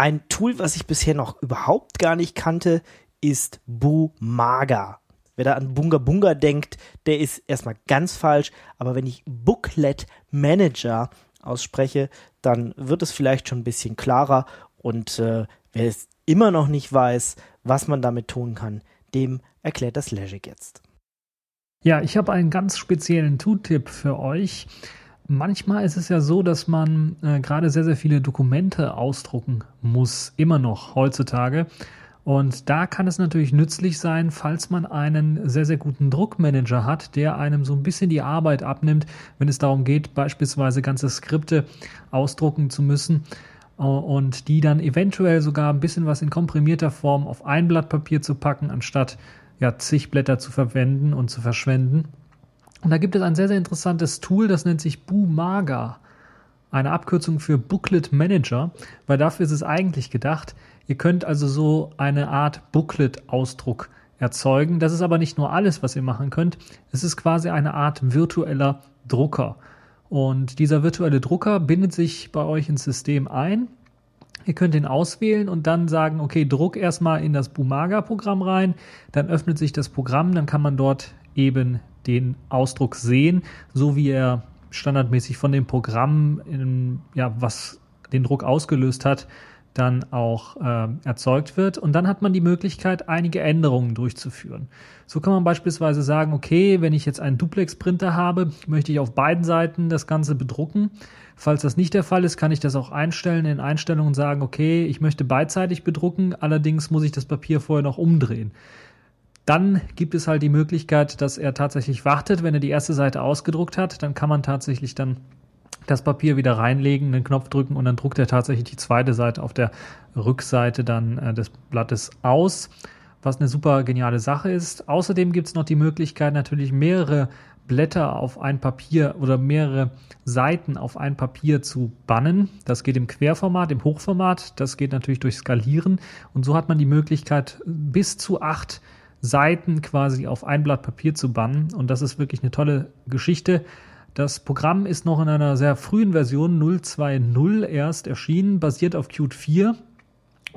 Ein Tool, was ich bisher noch überhaupt gar nicht kannte, ist Bumaga. Wer da an Bunga Bunga denkt, der ist erstmal ganz falsch. Aber wenn ich Booklet Manager ausspreche, dann wird es vielleicht schon ein bisschen klarer. Und äh, wer es immer noch nicht weiß, was man damit tun kann, dem erklärt das Legic jetzt. Ja, ich habe einen ganz speziellen Tooltip für euch. Manchmal ist es ja so, dass man äh, gerade sehr, sehr viele Dokumente ausdrucken muss, immer noch heutzutage. Und da kann es natürlich nützlich sein, falls man einen sehr, sehr guten Druckmanager hat, der einem so ein bisschen die Arbeit abnimmt, wenn es darum geht, beispielsweise ganze Skripte ausdrucken zu müssen. und die dann eventuell sogar ein bisschen was in komprimierter Form auf ein Blatt Papier zu packen, anstatt ja zig Blätter zu verwenden und zu verschwenden. Und da gibt es ein sehr, sehr interessantes Tool, das nennt sich Bumaga. Eine Abkürzung für Booklet Manager, weil dafür ist es eigentlich gedacht. Ihr könnt also so eine Art Booklet-Ausdruck erzeugen. Das ist aber nicht nur alles, was ihr machen könnt. Es ist quasi eine Art virtueller Drucker. Und dieser virtuelle Drucker bindet sich bei euch ins System ein. Ihr könnt ihn auswählen und dann sagen, okay, druck erstmal in das Bumaga-Programm rein. Dann öffnet sich das Programm, dann kann man dort eben den Ausdruck sehen, so wie er standardmäßig von dem Programm, in, ja, was den Druck ausgelöst hat, dann auch äh, erzeugt wird. Und dann hat man die Möglichkeit, einige Änderungen durchzuführen. So kann man beispielsweise sagen, okay, wenn ich jetzt einen Duplex-Printer habe, möchte ich auf beiden Seiten das Ganze bedrucken. Falls das nicht der Fall ist, kann ich das auch einstellen in Einstellungen sagen, okay, ich möchte beidseitig bedrucken, allerdings muss ich das Papier vorher noch umdrehen. Dann gibt es halt die Möglichkeit, dass er tatsächlich wartet, wenn er die erste Seite ausgedruckt hat, dann kann man tatsächlich dann das Papier wieder reinlegen, den Knopf drücken und dann druckt er tatsächlich die zweite Seite auf der Rückseite dann äh, des Blattes aus, was eine super geniale Sache ist. Außerdem gibt es noch die Möglichkeit, natürlich mehrere Blätter auf ein Papier oder mehrere Seiten auf ein Papier zu bannen. Das geht im Querformat, im Hochformat. Das geht natürlich durch Skalieren. Und so hat man die Möglichkeit, bis zu acht Seiten quasi auf ein Blatt Papier zu bannen. Und das ist wirklich eine tolle Geschichte. Das Programm ist noch in einer sehr frühen Version 0.2.0 erst erschienen, basiert auf Qt 4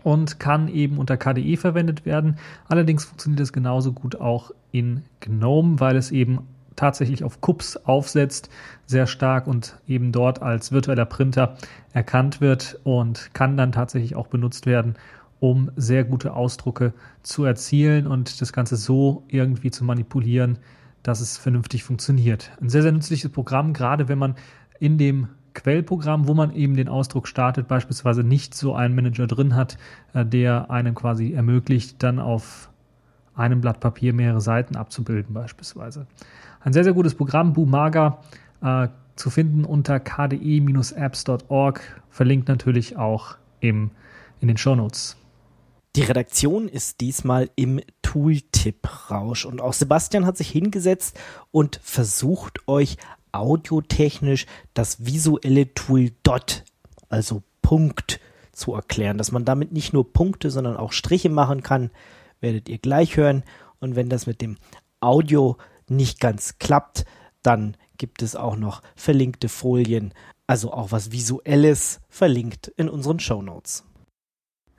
und kann eben unter KDE verwendet werden. Allerdings funktioniert es genauso gut auch in GNOME, weil es eben tatsächlich auf KUPS aufsetzt, sehr stark und eben dort als virtueller Printer erkannt wird und kann dann tatsächlich auch benutzt werden, um sehr gute Ausdrucke zu erzielen und das Ganze so irgendwie zu manipulieren, dass es vernünftig funktioniert. Ein sehr, sehr nützliches Programm, gerade wenn man in dem Quellprogramm, wo man eben den Ausdruck startet, beispielsweise nicht so einen Manager drin hat, äh, der einem quasi ermöglicht, dann auf einem Blatt Papier mehrere Seiten abzubilden beispielsweise. Ein sehr, sehr gutes Programm, Bumaga, äh, zu finden unter kde-apps.org, verlinkt natürlich auch im, in den Show Notes. Die Redaktion ist diesmal im Tooltip-Rausch und auch Sebastian hat sich hingesetzt und versucht euch audiotechnisch das visuelle Tool Dot, also Punkt, zu erklären, dass man damit nicht nur Punkte, sondern auch Striche machen kann, werdet ihr gleich hören. Und wenn das mit dem Audio nicht ganz klappt, dann gibt es auch noch verlinkte Folien, also auch was Visuelles verlinkt in unseren Show Notes.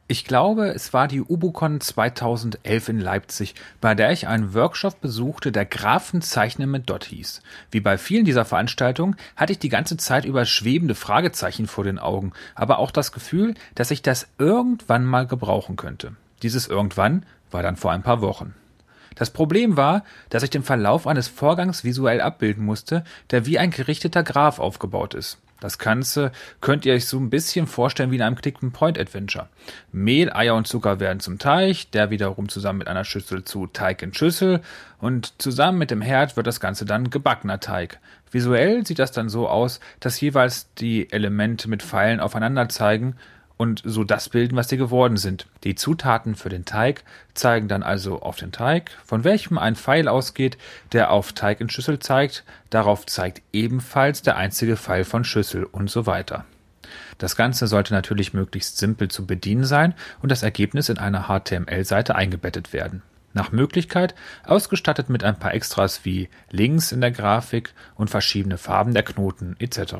Ich glaube, es war die UbuCon 2011 in Leipzig, bei der ich einen Workshop besuchte, der Graphenzeichnen mit Dot hieß. Wie bei vielen dieser Veranstaltungen hatte ich die ganze Zeit über schwebende Fragezeichen vor den Augen, aber auch das Gefühl, dass ich das irgendwann mal gebrauchen könnte. Dieses irgendwann war dann vor ein paar Wochen. Das Problem war, dass ich den Verlauf eines Vorgangs visuell abbilden musste, der wie ein gerichteter Graph aufgebaut ist. Das Ganze könnt ihr euch so ein bisschen vorstellen wie in einem Click-and-Point-Adventure. Mehl, Eier und Zucker werden zum Teig, der wiederum zusammen mit einer Schüssel zu Teig in Schüssel und zusammen mit dem Herd wird das Ganze dann gebackener Teig. Visuell sieht das dann so aus, dass jeweils die Elemente mit Pfeilen aufeinander zeigen und so das bilden, was sie geworden sind. Die Zutaten für den Teig zeigen dann also auf den Teig, von welchem ein Pfeil ausgeht, der auf Teig in Schüssel zeigt, darauf zeigt ebenfalls der einzige Pfeil von Schüssel und so weiter. Das Ganze sollte natürlich möglichst simpel zu bedienen sein und das Ergebnis in einer HTML-Seite eingebettet werden. Nach Möglichkeit ausgestattet mit ein paar Extras wie Links in der Grafik und verschiedene Farben der Knoten etc.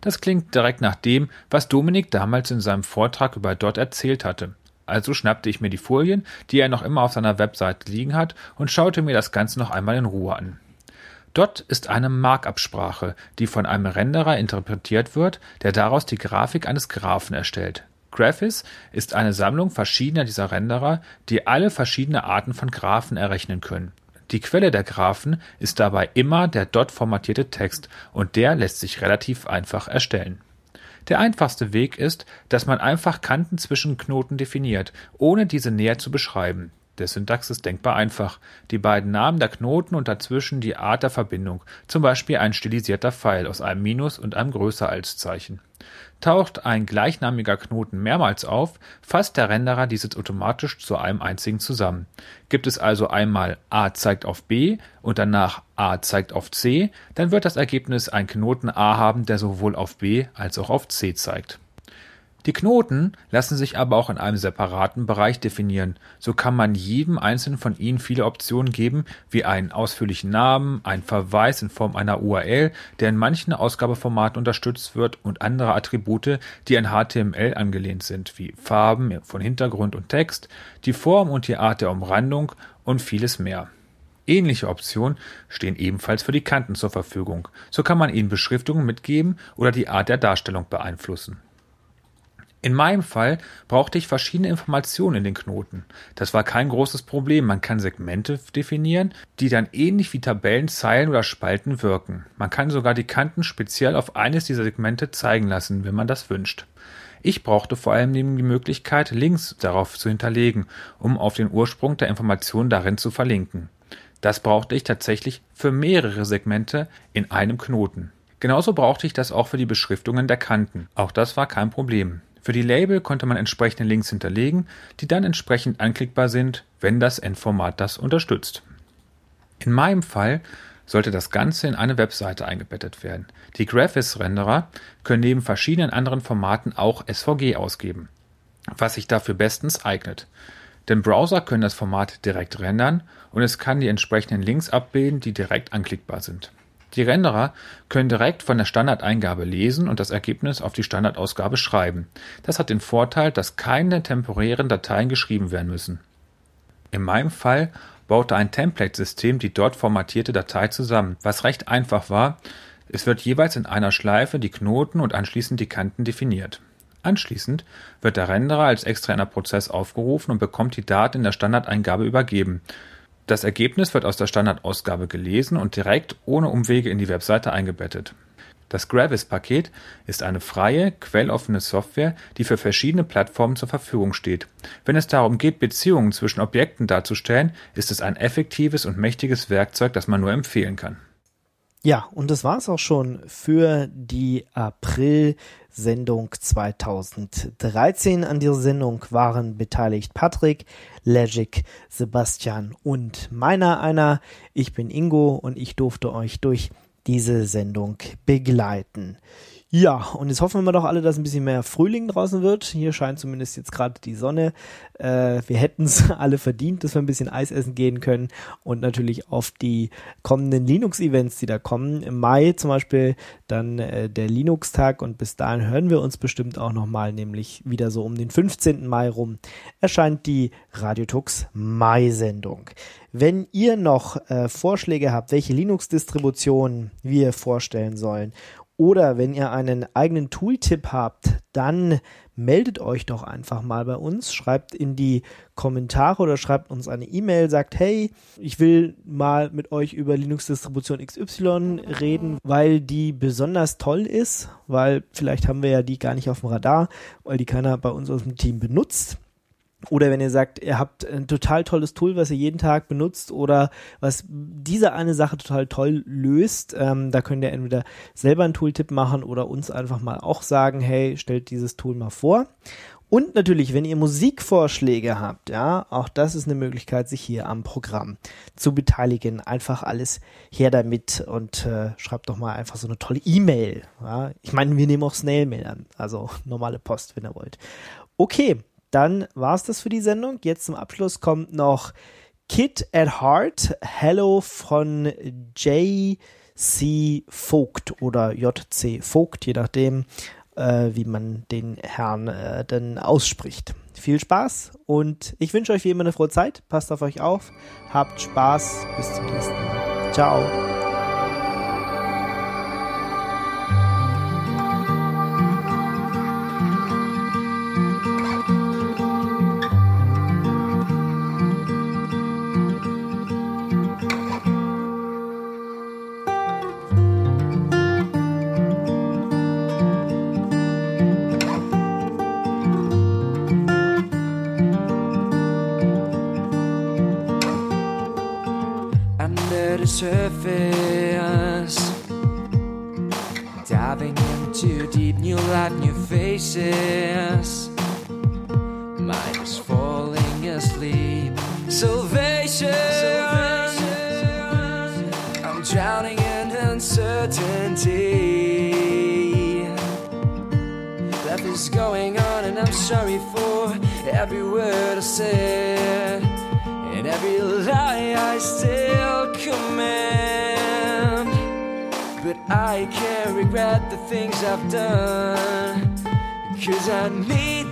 Das klingt direkt nach dem, was Dominik damals in seinem Vortrag über Dot erzählt hatte. Also schnappte ich mir die Folien, die er noch immer auf seiner Webseite liegen hat, und schaute mir das Ganze noch einmal in Ruhe an. Dot ist eine Markup-Sprache, die von einem Renderer interpretiert wird, der daraus die Grafik eines Graphen erstellt. Graphis ist eine Sammlung verschiedener dieser Renderer, die alle verschiedene Arten von Graphen errechnen können. Die Quelle der Graphen ist dabei immer der dot formatierte Text und der lässt sich relativ einfach erstellen. Der einfachste Weg ist, dass man einfach Kanten zwischen Knoten definiert, ohne diese näher zu beschreiben. Der Syntax ist denkbar einfach. Die beiden Namen der Knoten und dazwischen die Art der Verbindung, zum Beispiel ein stilisierter Pfeil aus einem Minus und einem größer als Zeichen. Taucht ein gleichnamiger Knoten mehrmals auf, fasst der Renderer dieses automatisch zu einem einzigen zusammen. Gibt es also einmal A zeigt auf B und danach A zeigt auf C, dann wird das Ergebnis ein Knoten A haben, der sowohl auf B als auch auf C zeigt. Die Knoten lassen sich aber auch in einem separaten Bereich definieren, so kann man jedem einzelnen von ihnen viele Optionen geben, wie einen ausführlichen Namen, einen Verweis in Form einer URL, der in manchen Ausgabeformaten unterstützt wird und andere Attribute, die an HTML angelehnt sind, wie Farben von Hintergrund und Text, die Form und die Art der Umrandung und vieles mehr. Ähnliche Optionen stehen ebenfalls für die Kanten zur Verfügung. So kann man ihnen Beschriftungen mitgeben oder die Art der Darstellung beeinflussen. In meinem Fall brauchte ich verschiedene Informationen in den Knoten. Das war kein großes Problem. Man kann Segmente definieren, die dann ähnlich wie Tabellen, Zeilen oder Spalten wirken. Man kann sogar die Kanten speziell auf eines dieser Segmente zeigen lassen, wenn man das wünscht. Ich brauchte vor allem die Möglichkeit, Links darauf zu hinterlegen, um auf den Ursprung der Informationen darin zu verlinken. Das brauchte ich tatsächlich für mehrere Segmente in einem Knoten. Genauso brauchte ich das auch für die Beschriftungen der Kanten. Auch das war kein Problem. Für die Label konnte man entsprechende Links hinterlegen, die dann entsprechend anklickbar sind, wenn das Endformat das unterstützt. In meinem Fall sollte das Ganze in eine Webseite eingebettet werden. Die Graphis-Renderer können neben verschiedenen anderen Formaten auch SVG ausgeben, was sich dafür bestens eignet. Denn Browser können das Format direkt rendern und es kann die entsprechenden Links abbilden, die direkt anklickbar sind. Die Renderer können direkt von der Standardeingabe lesen und das Ergebnis auf die Standardausgabe schreiben. Das hat den Vorteil, dass keine temporären Dateien geschrieben werden müssen. In meinem Fall baute ein Template-System die dort formatierte Datei zusammen, was recht einfach war. Es wird jeweils in einer Schleife die Knoten und anschließend die Kanten definiert. Anschließend wird der Renderer als externer Prozess aufgerufen und bekommt die Daten in der Standardeingabe übergeben. Das Ergebnis wird aus der Standardausgabe gelesen und direkt ohne Umwege in die Webseite eingebettet. Das Gravis-Paket ist eine freie, quelloffene Software, die für verschiedene Plattformen zur Verfügung steht. Wenn es darum geht, Beziehungen zwischen Objekten darzustellen, ist es ein effektives und mächtiges Werkzeug, das man nur empfehlen kann. Ja, und das war's auch schon für die April-Sendung 2013. An dieser Sendung waren beteiligt Patrick, Legic, Sebastian und meiner einer. Ich bin Ingo und ich durfte euch durch diese Sendung begleiten. Ja, und jetzt hoffen wir doch alle, dass ein bisschen mehr Frühling draußen wird. Hier scheint zumindest jetzt gerade die Sonne. Äh, wir hätten es alle verdient, dass wir ein bisschen Eis essen gehen können und natürlich auf die kommenden Linux-Events, die da kommen. Im Mai zum Beispiel dann äh, der Linux-Tag und bis dahin hören wir uns bestimmt auch nochmal, nämlich wieder so um den 15. Mai rum erscheint die Radiotux Mai-Sendung. Wenn ihr noch äh, Vorschläge habt, welche Linux-Distributionen wir vorstellen sollen oder wenn ihr einen eigenen Tooltip habt, dann meldet euch doch einfach mal bei uns, schreibt in die Kommentare oder schreibt uns eine E-Mail, sagt, hey, ich will mal mit euch über Linux-Distribution XY reden, weil die besonders toll ist, weil vielleicht haben wir ja die gar nicht auf dem Radar, weil die keiner bei uns aus dem Team benutzt. Oder wenn ihr sagt, ihr habt ein total tolles Tool, was ihr jeden Tag benutzt oder was diese eine Sache total toll löst, ähm, da könnt ihr entweder selber einen Tooltip machen oder uns einfach mal auch sagen, hey, stellt dieses Tool mal vor. Und natürlich, wenn ihr Musikvorschläge habt, ja, auch das ist eine Möglichkeit, sich hier am Programm zu beteiligen. Einfach alles her damit und äh, schreibt doch mal einfach so eine tolle E-Mail. Ja. Ich meine, wir nehmen auch Snail-Mail an, also normale Post, wenn ihr wollt. Okay, dann war es das für die Sendung. Jetzt zum Abschluss kommt noch Kid at Heart, Hello von J.C. Vogt oder J.C. Vogt, je nachdem, äh, wie man den Herrn äh, dann ausspricht. Viel Spaß und ich wünsche euch wie immer eine frohe Zeit. Passt auf euch auf, habt Spaß, bis zum nächsten Mal. Ciao. new faces. Mine is falling asleep. Salvation. Salvation. I'm drowning in uncertainty. Life is going on, and I'm sorry for every word I said and every lie I still command. But I can't regret things I've done. Cause I need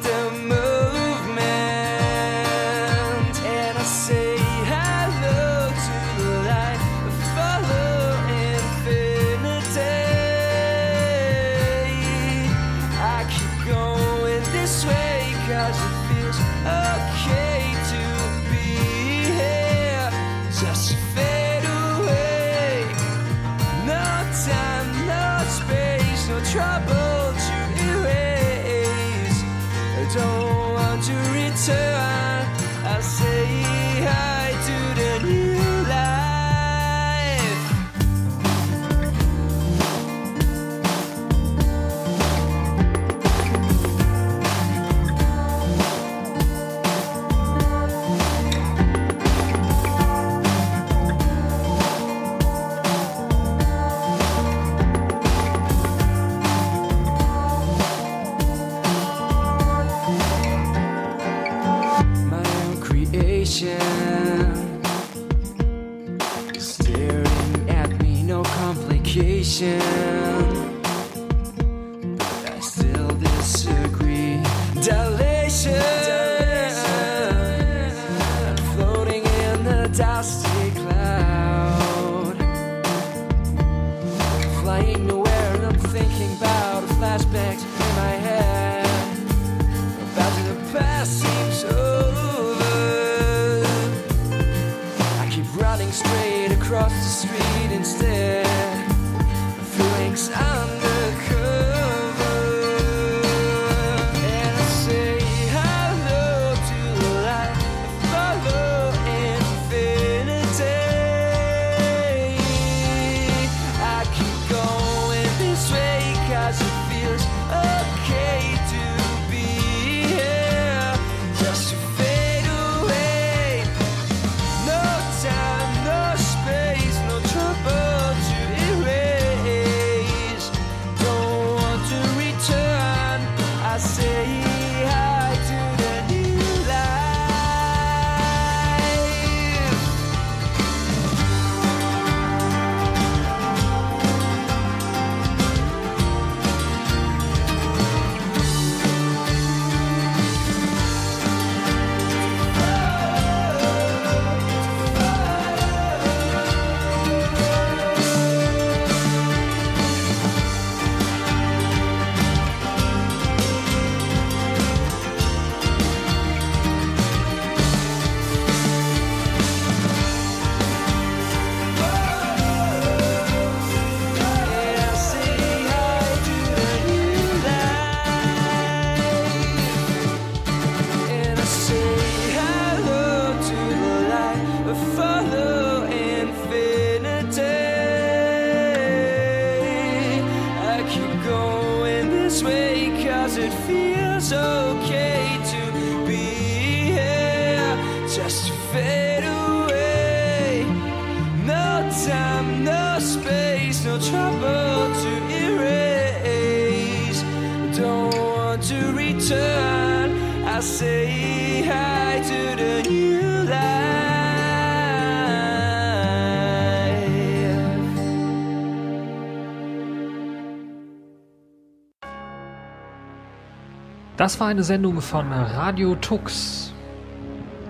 Das war eine Sendung von Radio Tux,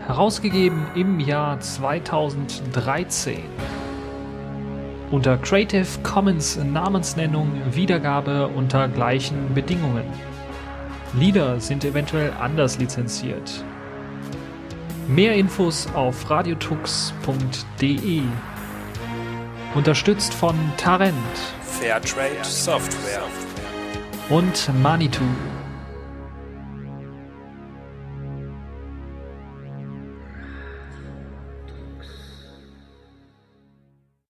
herausgegeben im Jahr 2013. Unter Creative Commons Namensnennung, Wiedergabe unter gleichen Bedingungen. Lieder sind eventuell anders lizenziert. Mehr Infos auf radiotux.de. Unterstützt von Tarent, Fairtrade Software und Manitou.